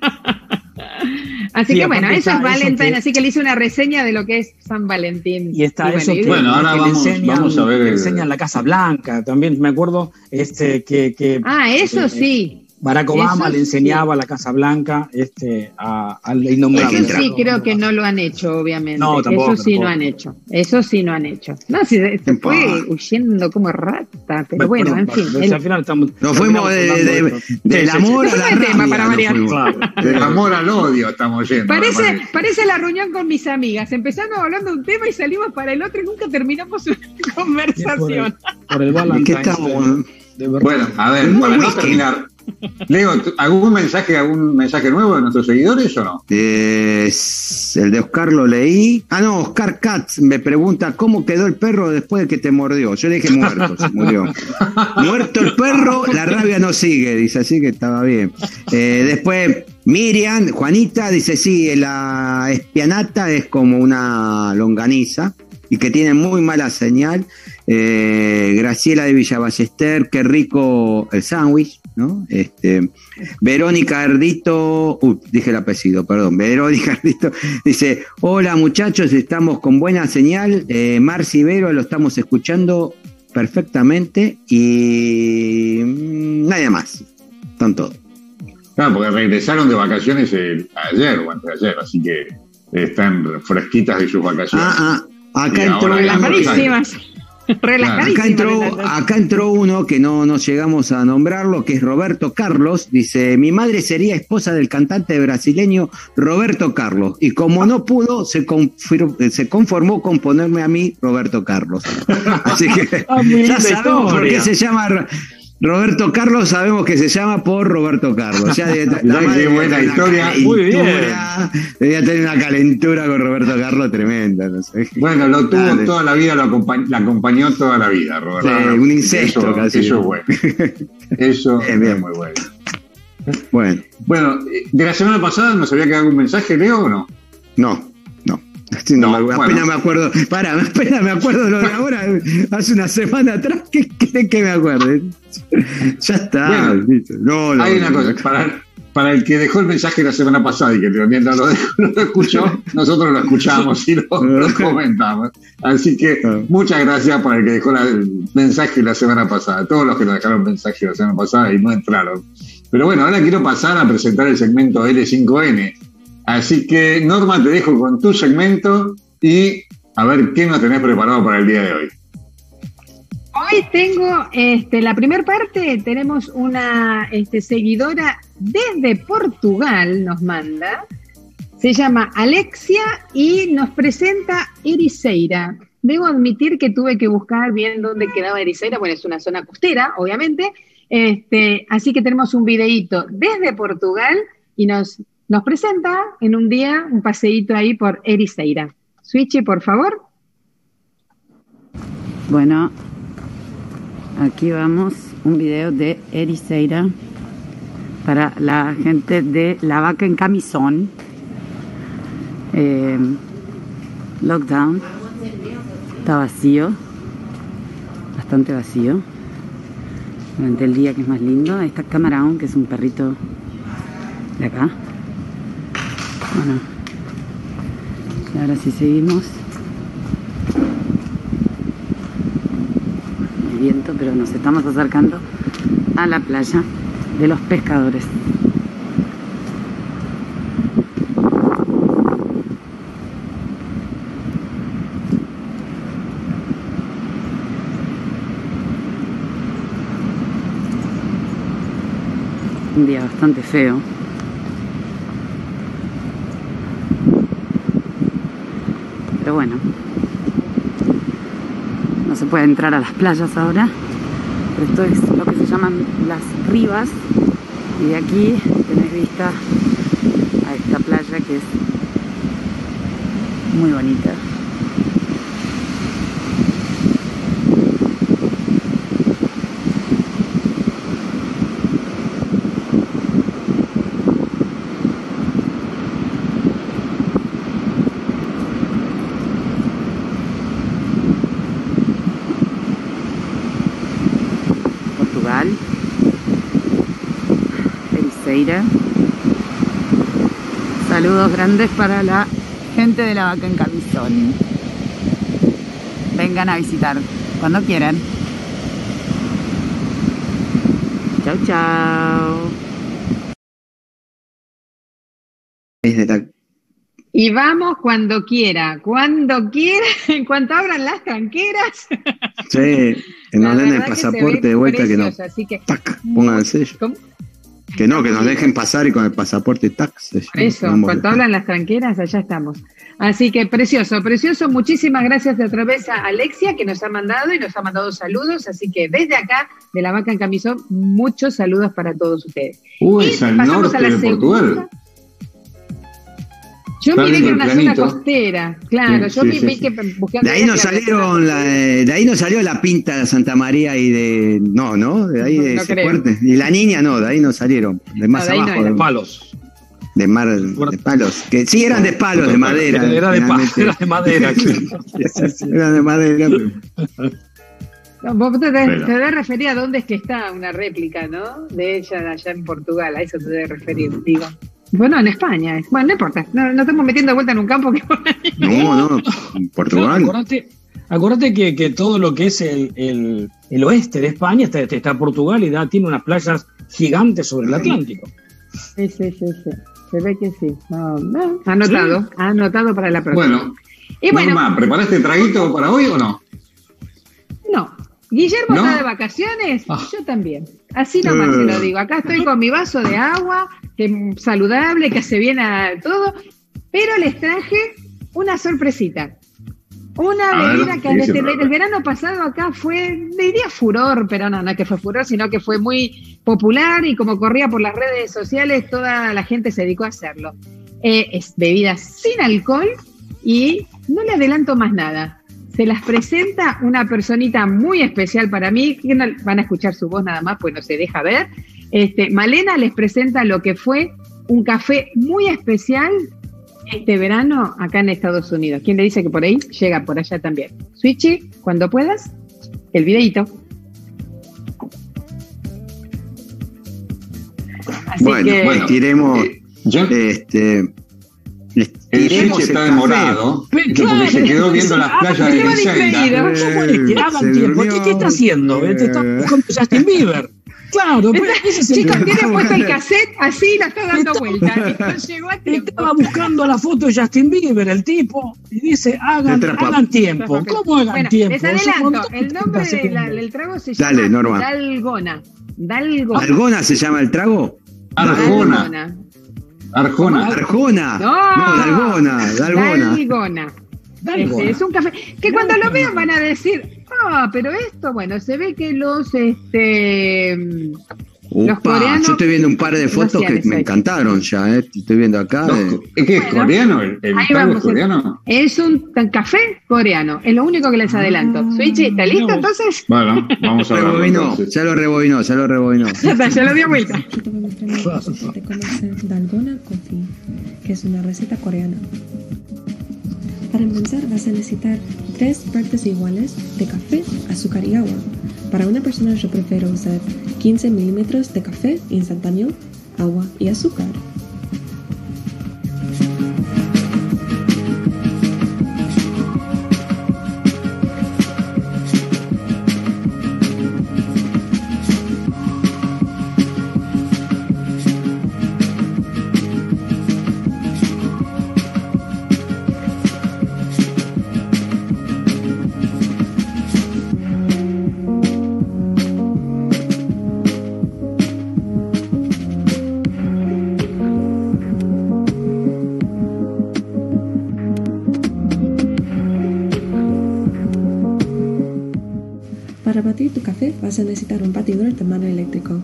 [SPEAKER 5] Así
[SPEAKER 4] Sí,
[SPEAKER 5] que bueno, eso es Valentine, así que le hice una reseña de lo que es San Valentín.
[SPEAKER 4] Y está eso que,
[SPEAKER 2] Bueno, ahora
[SPEAKER 4] que le
[SPEAKER 2] vamos-
[SPEAKER 4] enseñan,
[SPEAKER 2] vamos a ver
[SPEAKER 4] le enseñan la Casa Blanca, también me acuerdo este que, que
[SPEAKER 5] Ah, eso
[SPEAKER 4] eh,
[SPEAKER 5] sí.
[SPEAKER 4] Barack Obama
[SPEAKER 5] Eso
[SPEAKER 4] le enseñaba la Casa Blanca este, a- al
[SPEAKER 5] Eso
[SPEAKER 4] innombrable.
[SPEAKER 5] sí creo que no lo han hecho, obviamente.
[SPEAKER 4] No, tampoco,
[SPEAKER 5] Eso sí
[SPEAKER 4] tampoco.
[SPEAKER 5] no han hecho. Eso sí no han hecho. No, si se, se fue huyendo como rata, pero bueno, en fin. el-
[SPEAKER 4] al final estamos,
[SPEAKER 3] Nos fuimos de- del
[SPEAKER 4] Sí, sí,
[SPEAKER 3] amor a.
[SPEAKER 4] Claro.
[SPEAKER 2] Del amor al odio estamos yendo.
[SPEAKER 5] Parece, la reunión con mis amigas. Empezamos hablando de un tema y salimos para el otro y nunca terminamos una
[SPEAKER 4] Sí, por el-
[SPEAKER 5] conversación.
[SPEAKER 4] Por el
[SPEAKER 3] ¿De qué estamos?
[SPEAKER 4] De.
[SPEAKER 2] Bueno, a ver, para no terminar. Leo, ¿tú- ¿algún mensaje, algún mensaje nuevo de nuestros seguidores o no?
[SPEAKER 3] Eh, el de Oscar lo leí. Ah, no, Oscar Katz me pregunta cómo quedó el perro después de que te mordió. Yo le dije muerto, se murió. Muerto el perro, la rabia no sigue, dice, así que estaba bien. Eh, después, Miriam, Juanita, dice, sí, la espianata es como una longaniza y que tiene muy mala señal. Eh, Graciela de Villavallester, qué rico el sándwich, ¿no? Este, Verónica Ardito, uh, dije el apellido, perdón, Verónica Ardito dice, hola muchachos, estamos con buena señal, eh, Marci Vero lo estamos escuchando perfectamente y mm, nadie más, están todos.
[SPEAKER 2] Claro, porque regresaron de vacaciones el- ayer o antes de ayer, así que están fresquitas de sus vacaciones.
[SPEAKER 3] Ah, ah, acá entró,
[SPEAKER 5] Relajadísimas. Relajadísimas.
[SPEAKER 3] Acá entró, acá entró uno que no nos llegamos a nombrarlo, que es Roberto Carlos. Dice, mi madre sería esposa del cantante brasileño Roberto Carlos. Y como no pudo, se, se conformó con ponerme a mí Roberto Carlos. Así que
[SPEAKER 4] Ah,
[SPEAKER 3] ya sabemos por qué se llama Roberto Carlos, sabemos que se llama por Roberto Carlos. Ya de- la
[SPEAKER 2] Qué
[SPEAKER 3] madre debe
[SPEAKER 2] buena historia.
[SPEAKER 4] Muy bien.
[SPEAKER 3] calentura, Debía tener una calentura con Roberto Carlos tremenda. No sé.
[SPEAKER 2] Bueno, lo tuvo
[SPEAKER 3] Dale.
[SPEAKER 2] toda la vida, lo acompañ- la acompañó toda la vida, Roberto.
[SPEAKER 3] Sí, un incesto
[SPEAKER 2] Eso,
[SPEAKER 3] casi.
[SPEAKER 2] eso es bueno. Eso
[SPEAKER 3] Bien, bien.
[SPEAKER 2] es muy bueno.
[SPEAKER 3] Bueno,
[SPEAKER 2] Bueno, eh, de la semana pasada nos había quedado un mensaje, Leo, o no,
[SPEAKER 3] no. Sí, no,
[SPEAKER 2] No,
[SPEAKER 3] me-
[SPEAKER 2] bueno.
[SPEAKER 3] apenas me acuerdo. Para, apenas me acuerdo de lo de ahora. Hace una semana atrás, ¿qué creen que me acuerde? Ya está.
[SPEAKER 2] Bueno,
[SPEAKER 3] listo. no, no,
[SPEAKER 2] Hay una cosa, para, para el que dejó el mensaje la semana pasada y que también no lo, no lo escuchó, nosotros lo escuchamos y lo, lo comentamos. Así que
[SPEAKER 3] Ah.
[SPEAKER 2] muchas gracias para el que dejó la- el mensaje la semana pasada, todos los que nos dejaron mensaje la semana pasada y no entraron. Pero bueno, ahora quiero pasar a presentar el segmento L5N. Así que, Norma, te dejo con tu segmento y a ver qué nos tenés preparado para el día de hoy.
[SPEAKER 5] Hoy tengo este, la primera parte, tenemos una este, seguidora desde Portugal, nos manda, se llama Alexia y nos presenta Ericeira. Debo admitir que tuve que buscar bien dónde quedaba Ericeira, bueno, es una zona costera, obviamente, este, así que tenemos un videíto desde Portugal y nos, nos presenta en un día un paseíto ahí por Ericeira. Switchy, por favor.
[SPEAKER 12] Bueno, aquí vamos, un video de Ericeira para la gente de La Vaca en Camisón. Eh, lockdown. Está vacío, bastante vacío. Durante el día que es más lindo. Ahí está Camarón, que es un perrito de acá. Bueno, ahora sí seguimos. el viento, pero nos estamos acercando a la playa de los pescadores. Un día bastante feo. No se puede entrar a las playas ahora, pero esto es lo que se llaman las ribas y de aquí tenés vista a esta playa que es muy bonita. Portugal, Saludos grandes para la gente de la vaca en camisón. Vengan a visitar cuando quieran. Chau, chau.
[SPEAKER 3] Desde la-
[SPEAKER 5] Y vamos cuando quiera, cuando quiera, en cuanto abran las tranqueras.
[SPEAKER 3] Sí, que nos den el pasaporte de vuelta que no.
[SPEAKER 5] precioso, así que
[SPEAKER 3] Tac, pongan el sello.
[SPEAKER 5] ¿Cómo?
[SPEAKER 3] Que no, que nos dejen pasar y con el pasaporte tax.
[SPEAKER 5] Eso, cuando hablan las tranqueras, allá estamos. Así que precioso, precioso. Muchísimas gracias de otra vez a Alexia que nos ha mandado y nos ha mandado saludos. Así que desde acá, de la vaca en camisón, muchos saludos para todos ustedes.
[SPEAKER 2] Uy,
[SPEAKER 5] Y
[SPEAKER 2] es al
[SPEAKER 5] pasamos
[SPEAKER 2] norte
[SPEAKER 5] a la
[SPEAKER 2] de
[SPEAKER 5] segunda. Yo miré que era una zona costera, claro.
[SPEAKER 3] Sí,
[SPEAKER 5] yo
[SPEAKER 3] sí,
[SPEAKER 5] vi,
[SPEAKER 3] sí,
[SPEAKER 5] que buscando
[SPEAKER 3] De ahí
[SPEAKER 5] clave.
[SPEAKER 3] salieron, la, de ahí nos salió la pinta de Santa María y de. No, ¿no? De ahí de
[SPEAKER 5] No
[SPEAKER 3] fuerte. Y la niña no, de ahí no salieron. De más
[SPEAKER 5] de no
[SPEAKER 3] abajo.
[SPEAKER 5] era.
[SPEAKER 3] de,
[SPEAKER 4] Palos.
[SPEAKER 3] de mar, de palos. Que sí eran de palos, de madera.
[SPEAKER 4] Era de, pa-
[SPEAKER 3] finalmente.
[SPEAKER 4] era de madera.
[SPEAKER 3] Eran de madera. pero-
[SPEAKER 5] No, vos te, te debes referir a dónde es que está una réplica, ¿no? De ella allá en Portugal, a eso te debes referir, digo. Bueno, en España. es- Bueno, no importa. No, no estamos metiendo de vuelta en un campo que
[SPEAKER 3] No, no. en Portugal.
[SPEAKER 4] Acordate, acordate que, que todo lo que es el, el- el oeste de España está, está Portugal y da, tiene unas playas gigantes sobre el Atlántico.
[SPEAKER 5] Sí, sí, sí, sí. Se ve que sí. No, no. Anotado, anotado para la próxima.
[SPEAKER 2] Bueno,
[SPEAKER 5] y bueno,
[SPEAKER 2] Norma, ¿preparaste traguito para hoy o no?
[SPEAKER 5] no. Guillermo
[SPEAKER 2] ¿No?
[SPEAKER 5] está de vacaciones,
[SPEAKER 2] Ah.
[SPEAKER 5] yo también. Así nomás te lo digo. Acá estoy con mi vaso de agua, que es saludable, que hace bien a todo, pero les traje una sorpresita. Una
[SPEAKER 2] A ver,
[SPEAKER 5] bebida que
[SPEAKER 2] ¿qué dice
[SPEAKER 5] desde
[SPEAKER 2] el
[SPEAKER 5] verano pasado acá fue, diría furor, pero no, no es que fue furor, sino que fue muy popular y como corría por las redes sociales, toda la gente se dedicó a hacerlo. Eh, es bebida sin alcohol y no le adelanto más nada. Se las presenta una personita muy especial para mí, que no van a escuchar su voz nada más, pues no se deja ver. Este, Malena les presenta lo que fue un café muy especial este verano acá en Estados Unidos. ¿Quién le dice que por ahí llega por allá también? Switchy, cuando puedas, el videito. Así
[SPEAKER 3] Bueno,
[SPEAKER 5] que,
[SPEAKER 3] bueno, tiremos.
[SPEAKER 2] Eh, yo-
[SPEAKER 3] este,
[SPEAKER 2] El Switch está demorado, ¿viste? porque se quedó viendo las playas de Griselda.
[SPEAKER 5] distraído.
[SPEAKER 4] ¿Cómo es que hagan tiempo? ¿Qué, qué está haciendo? Te está buscando Justin Bieber. Claro, pero ese
[SPEAKER 5] Chicos, tiene puesto el cassette así y la está dando vuelta. y No llegó a.
[SPEAKER 4] Estaba buscando la foto de Justin Bieber, el tipo, y dice, hagan, hagan tiempo. ¿Cómo hagan
[SPEAKER 5] Bueno,
[SPEAKER 4] tiempo?
[SPEAKER 5] les adelanto, el
[SPEAKER 4] de
[SPEAKER 5] nombre de del trago se llama
[SPEAKER 3] Dale, Norma.
[SPEAKER 5] Dalgona. Dalgona.
[SPEAKER 3] ¿Algona se llama el trago?
[SPEAKER 2] Arjona,
[SPEAKER 5] Dalgona.
[SPEAKER 2] Arjona.
[SPEAKER 3] Arjona.
[SPEAKER 5] No.
[SPEAKER 3] Dalgona, Dalgona.
[SPEAKER 5] Dalgona.
[SPEAKER 4] Dalgona.
[SPEAKER 5] Este, es un café que cuando lo vean van a decir, ah, pero esto, bueno, se ve que los, este, Los
[SPEAKER 3] Upa,
[SPEAKER 5] coreanos
[SPEAKER 3] yo estoy viendo un par de fotos que me encantaron ya, ¿eh? Estoy viendo acá.
[SPEAKER 2] No,
[SPEAKER 3] eh.
[SPEAKER 2] ¿Es que es
[SPEAKER 5] Bueno,
[SPEAKER 2] coreano? ¿El, el es
[SPEAKER 5] vamos.
[SPEAKER 2] coreano?
[SPEAKER 5] es un café coreano, es lo único que les adelanto. Switchy, ¿está listo entonces?
[SPEAKER 2] Bueno, vamos a ver.
[SPEAKER 3] Rebobinó, ya lo rebobinó, ya lo rebobinó.
[SPEAKER 5] Ya está, ya lo dio vuelta.
[SPEAKER 13] Te Dalgona Coffee, que es una receta coreana. Para empezar vas a necesitar tres partes iguales de café, azúcar y agua. Para una persona yo prefiero usar 15 milímetros de café instantáneo, agua y azúcar. Vas a necesitar un batidor de mano eléctrico.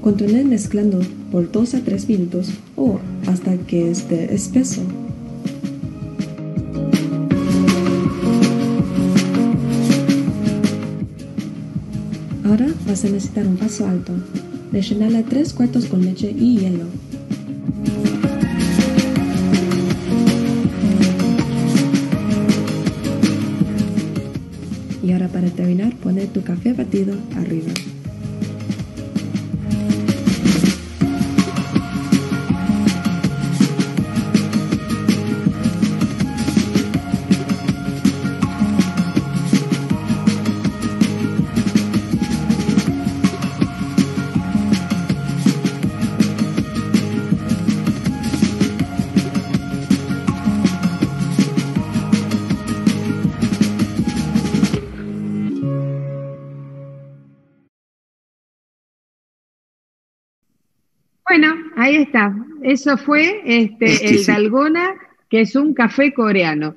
[SPEAKER 13] Continúe mezclando por 2 a 3 minutos o hasta que esté espeso. Necesitar un vaso alto. Rellenala 3 cuartos con leche. Y
[SPEAKER 5] ahí está. Eso fue este, el
[SPEAKER 3] Exquisito.
[SPEAKER 5] Dalgona, que es un café coreano.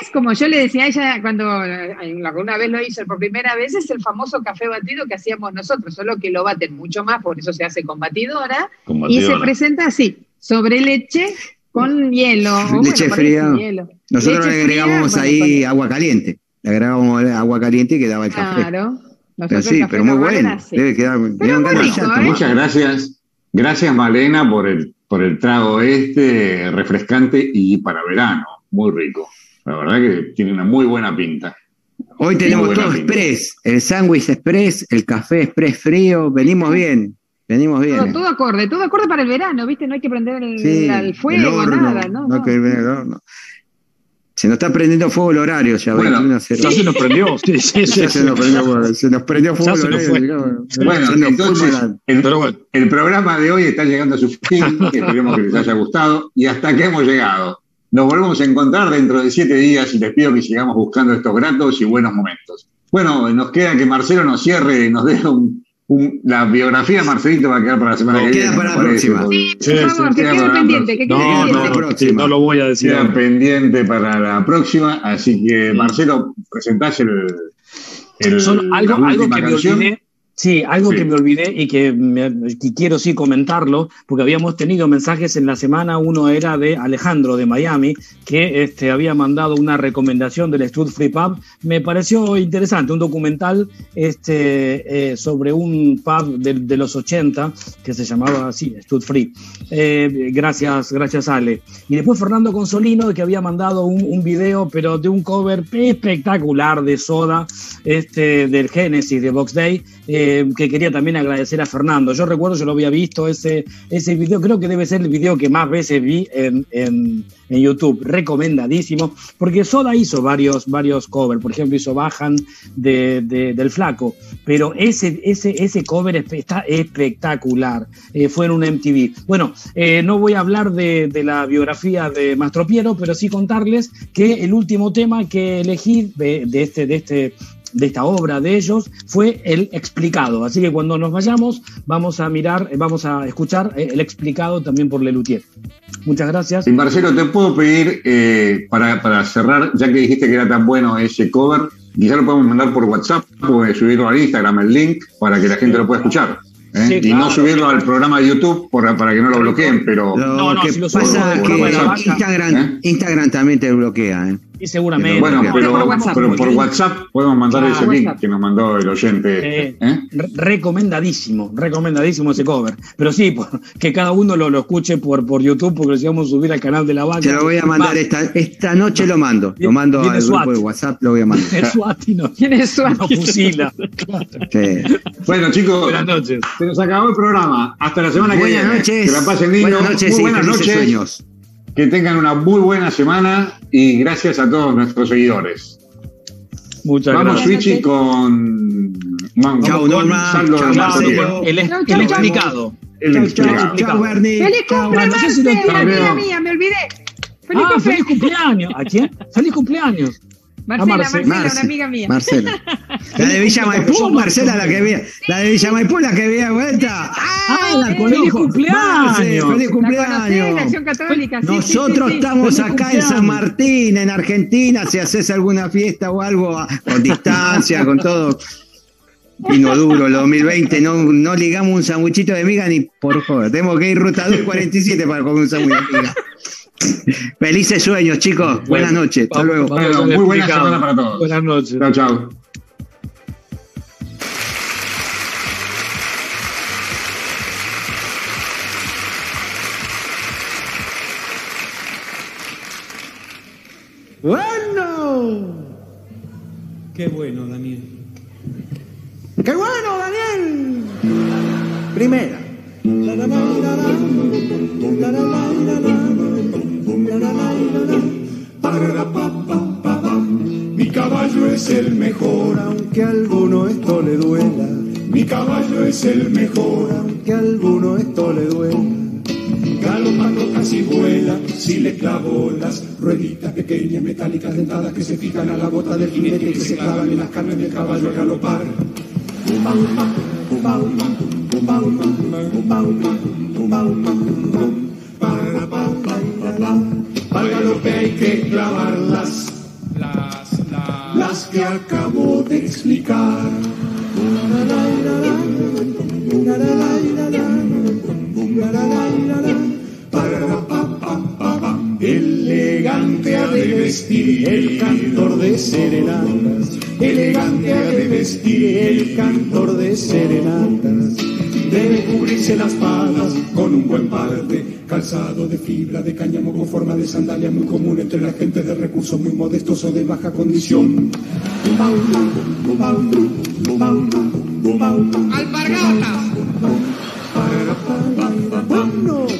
[SPEAKER 5] Es como yo le decía a ella cuando eh, alguna vez lo hizo por primera vez, es el famoso café batido que hacíamos nosotros, solo que lo baten mucho más, por eso se hace con batidora,
[SPEAKER 2] Con
[SPEAKER 5] y se presenta así, sobre leche con hielo. bueno,
[SPEAKER 3] Leche fría.
[SPEAKER 5] hielo.
[SPEAKER 3] Nosotros
[SPEAKER 5] Leche
[SPEAKER 3] le
[SPEAKER 5] fría,
[SPEAKER 3] agregábamos
[SPEAKER 5] bueno,
[SPEAKER 3] ahí agua caliente. Le agregábamos agua caliente y quedaba el café.
[SPEAKER 5] Claro.
[SPEAKER 3] Pero
[SPEAKER 5] Nosotros
[SPEAKER 3] sí,
[SPEAKER 5] el café
[SPEAKER 3] pero muy bueno. Debe quedar.
[SPEAKER 5] muy rico, ¿eh?
[SPEAKER 2] Muchas gracias. Gracias, Malena, por el, por el trago este, refrescante y para verano. Muy rico. La verdad que tiene una muy buena pinta.
[SPEAKER 3] Hoy tenemos todo
[SPEAKER 2] pinta.
[SPEAKER 3] express. El sándwich express, el café express frío. Venimos bien. Venimos bien.
[SPEAKER 5] Todo, todo acorde, todo acorde para el verano, ¿viste? No hay que prender el,
[SPEAKER 3] Sí,
[SPEAKER 5] el
[SPEAKER 3] el
[SPEAKER 5] fuego,
[SPEAKER 3] horno,
[SPEAKER 5] nada, ¿no?
[SPEAKER 3] no que ver el horno. Se nos está prendiendo fuego el horario ya,
[SPEAKER 2] Bueno,
[SPEAKER 3] 21.00.
[SPEAKER 4] Ya se nos prendió. Sí, sí, sí,
[SPEAKER 3] se nos prendió, fuego, se nos prendió fuego
[SPEAKER 4] Ya se
[SPEAKER 3] el horario.
[SPEAKER 2] Bueno,
[SPEAKER 3] Se nos
[SPEAKER 2] entonces el,
[SPEAKER 4] Pero bueno.
[SPEAKER 2] el programa de hoy está llegando a su fin. Esperemos que les haya gustado. Y hasta aquí hemos llegado. Nos volvemos a encontrar dentro de siete días y les pido que sigamos buscando estos gratos y buenos momentos. Bueno, nos queda que Marcelo nos cierre, nos dé un, un- la biografía de Marcelito va a quedar para la semana
[SPEAKER 3] No,
[SPEAKER 2] que
[SPEAKER 3] queda
[SPEAKER 2] viene.
[SPEAKER 3] para la próxima.
[SPEAKER 2] porque
[SPEAKER 5] Sí, por favor, que
[SPEAKER 2] queda
[SPEAKER 5] quede
[SPEAKER 2] para la
[SPEAKER 5] pendiente, que quede
[SPEAKER 4] No,
[SPEAKER 5] pendiente.
[SPEAKER 4] no, no,
[SPEAKER 3] próxima.
[SPEAKER 4] sí, no lo voy a decir.
[SPEAKER 2] Queda pendiente para la próxima, así que Marcelo, presentás el, el-
[SPEAKER 4] Solo algo,
[SPEAKER 2] la
[SPEAKER 4] algo
[SPEAKER 2] última
[SPEAKER 4] que me
[SPEAKER 2] canción.
[SPEAKER 4] olvidé. Sí, algo
[SPEAKER 2] Sí.
[SPEAKER 4] que me olvidé y que, me- que quiero sí comentarlo, porque habíamos tenido mensajes en la semana, uno era de Alejandro de Miami, que este, había mandado una recomendación del Stud Free Pub. Me pareció interesante, un documental este, eh, sobre un pub de, de los 80 que se llamaba así, Stud Free. Eh, gracias, gracias Ale. Y después Fernando Consolino, que había mandado un, un video, pero de un cover espectacular de Soda, este, del Genesis de Box Day, eh, que quería también agradecer a Fernando. Yo recuerdo, yo lo había visto ese, ese video, creo que debe ser el video que más veces vi en, en- YouTube, recomendadísimo, porque Soda hizo varios, varios covers, por ejemplo hizo Bajan de, de- del Flaco, pero ese, ese, ese cover está espectacular, Eh, fue en un MTV. Bueno, eh, no voy a hablar de, de la biografía de Mastro Piero, pero sí contarles que el último tema que elegí de este, de este de esta obra de ellos fue el explicado. Así que cuando nos vayamos vamos a mirar, eh, vamos a escuchar eh, el explicado también por Lelutier. Muchas gracias.
[SPEAKER 2] Y Marcelo, te puedo pedir, eh, para, para cerrar, ya que dijiste que era tan bueno ese cover, quizá lo podemos mandar por WhatsApp o subirlo al Instagram, el link, para que la gente lo pueda escuchar. ¿eh?
[SPEAKER 4] Sí,
[SPEAKER 2] y
[SPEAKER 4] claro.
[SPEAKER 2] no subirlo al programa de YouTube por- para que no lo bloqueen, pero...
[SPEAKER 3] Lo
[SPEAKER 4] No, no,
[SPEAKER 3] que
[SPEAKER 4] si lo
[SPEAKER 3] pasa es
[SPEAKER 4] por
[SPEAKER 3] que
[SPEAKER 4] WhatsApp.
[SPEAKER 3] Instagram,
[SPEAKER 2] ¿Eh?
[SPEAKER 3] Instagram también te bloquea. ¿eh?
[SPEAKER 4] Y seguramente.
[SPEAKER 2] Bueno,
[SPEAKER 3] Pero
[SPEAKER 5] por WhatsApp,
[SPEAKER 2] pero por
[SPEAKER 5] porque-
[SPEAKER 2] WhatsApp podemos mandar
[SPEAKER 5] Ah,
[SPEAKER 2] ese link que nos mandó el oyente.
[SPEAKER 4] Eh,
[SPEAKER 2] ¿eh?
[SPEAKER 4] re- recomendadísimo, recomendadísimo ese cover. Pero sí, por- que cada uno lo, lo escuche por, por YouTube porque si vamos a subir al canal de la vaca.
[SPEAKER 3] Te lo voy a mandar esta, esta noche lo mando. Lo mando al grupo
[SPEAKER 4] SWAT.
[SPEAKER 3] de WhatsApp, lo voy a mandar.
[SPEAKER 4] El Swati no,
[SPEAKER 5] Tiene suerte.
[SPEAKER 4] no fusila.
[SPEAKER 3] Sí.
[SPEAKER 2] Bueno, chicos,
[SPEAKER 4] Buenas noches.
[SPEAKER 2] se nos acabó el programa. Hasta la semana que
[SPEAKER 3] Buenas
[SPEAKER 2] viene.
[SPEAKER 3] noches.
[SPEAKER 2] Que la pasen lindo.
[SPEAKER 3] Buenas noches
[SPEAKER 2] Muy
[SPEAKER 3] y
[SPEAKER 2] buenas noches.
[SPEAKER 3] sueños.
[SPEAKER 2] Que tengan una muy buena semana y gracias a todos nuestros seguidores.
[SPEAKER 4] Muchas
[SPEAKER 2] Vamos,
[SPEAKER 4] gracias.
[SPEAKER 2] Switchy, con. Vamos,
[SPEAKER 3] Chau,
[SPEAKER 2] con
[SPEAKER 3] Norma.
[SPEAKER 2] Saldo
[SPEAKER 3] Chau, Marcelo.
[SPEAKER 4] el,
[SPEAKER 5] Chau,
[SPEAKER 4] explicado.
[SPEAKER 2] El
[SPEAKER 3] Chau,
[SPEAKER 2] explicado.
[SPEAKER 3] chau, Bernie.
[SPEAKER 5] ¡Feliz
[SPEAKER 3] Chau.
[SPEAKER 5] cumple,
[SPEAKER 4] Bueno, no sé si lo
[SPEAKER 5] Marce!
[SPEAKER 4] tengo.
[SPEAKER 5] Amiga mía, me olvidé. ¡Feliz
[SPEAKER 4] Ah, feliz cumpleaños. ¿A quién? Feliz cumpleaños.
[SPEAKER 5] Marcela,
[SPEAKER 4] Ah, Marce-
[SPEAKER 5] Marcela,
[SPEAKER 3] Marce-
[SPEAKER 5] una amiga mía.
[SPEAKER 3] Marcela. La de Villa Maipú, Marcela, la que veía. La de Villa Maipú, la que veía vuelta.
[SPEAKER 4] Ah, la
[SPEAKER 5] feliz
[SPEAKER 4] cumpleaños.
[SPEAKER 3] Marce, feliz
[SPEAKER 5] La conocés, la
[SPEAKER 3] cumpleaños.
[SPEAKER 5] Acción Católica.
[SPEAKER 3] Nosotros
[SPEAKER 5] sí, sí.
[SPEAKER 3] estamos acá en. San Martín, en Argentina, si haces alguna fiesta o algo a- con distancia, con todo. Vino duro, el 2020, no, no ligamos un sandwichito de miga ni por joder. Tenemos que ir ruta 247 para comer un sándwich de miga. Felices sueños, chicos. Buenas noches. Hasta luego.
[SPEAKER 4] vamos
[SPEAKER 2] Bueno, muy buena semana para todos.
[SPEAKER 4] Buenas noches.
[SPEAKER 2] Chao, chao.
[SPEAKER 9] Bueno. Qué bueno, Daniel. Qué bueno, Daniel. Primera.
[SPEAKER 14] Mi caballo es el mejor,
[SPEAKER 9] Aunque a alguno esto le duela,
[SPEAKER 14] mi caballo es el mejor.
[SPEAKER 9] aunque a alguno esto le duela.
[SPEAKER 14] Galopando casi vuela, si le clavo las rueditas pequeñas, metálicas, dentadas que se fijan a la bota del jinete y que se clavan en las carnes del caballo al galopar. Pam, Para galope hay que clavar las, las, las que acabo de explicar. Elegante ha de vestir el cantor de serenatas. Elegante ha de vestir el cantor de serenatas. Debe cubrirse las patas con un buen parte, calzado de fibra de cáñamo con forma de sandalia muy común entre la gente de recursos muy modestos o de baja condición.
[SPEAKER 9] Alpargatas.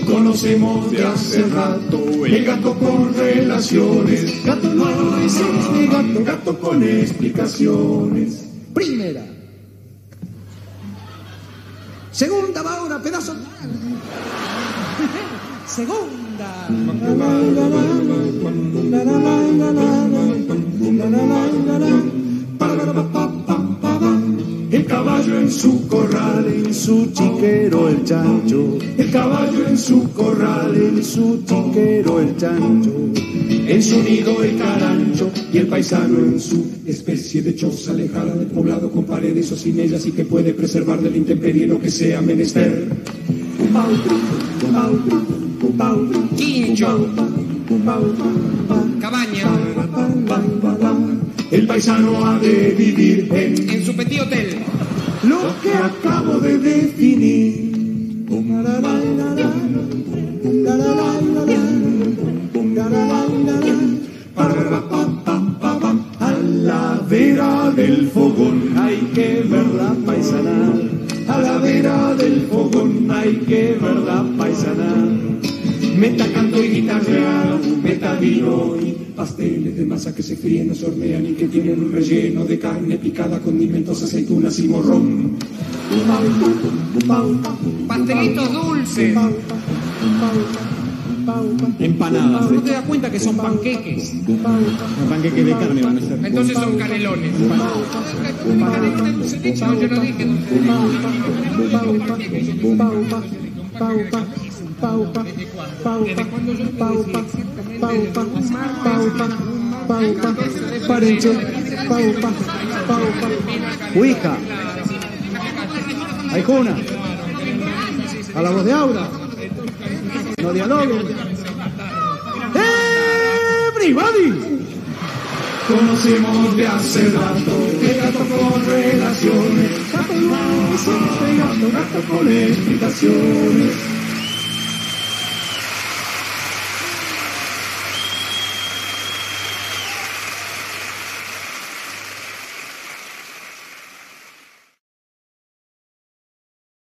[SPEAKER 14] Conocemos de hace rato el gato con relaciones. Gato no es gato, gato con explicaciones.
[SPEAKER 9] Primera. Segunda va ahora, pedazo. Segunda.
[SPEAKER 14] El caballo en su corral, en su chiquero el chancho. El caballo en su corral, en su chiquero el chancho. En su nido el carancho y el paisano en su especie de choza alejada del poblado con paredes o sin ellas y que puede preservar del intemperie lo que sea menester.
[SPEAKER 9] Quincho. Cabaña.
[SPEAKER 14] El paisano ha de vivir en
[SPEAKER 9] En su petit hotel.
[SPEAKER 14] lo que acabo de definir. Que ver la paisana. Meta canto y guitarra, meta vino y pasteles de masa que se fríen, no se hornean y que tienen un relleno de carne picada, condimentos, aceitunas y morrón.
[SPEAKER 9] Pastelitos dulces.
[SPEAKER 15] Empanadas.
[SPEAKER 9] No te das cuenta que son panqueques.
[SPEAKER 15] Panqueques de carne van a ser.
[SPEAKER 9] Entonces son canelones. Yo no dije de leche. ¿Desde cuándo yo puedo decir exactamente?
[SPEAKER 15] Parenche. Ouija. Aijuna. A la voz de Aura. No dialoguen. Everybody.
[SPEAKER 14] Conocemos de hace rato con relaciones. Gato, gato con explicaciones.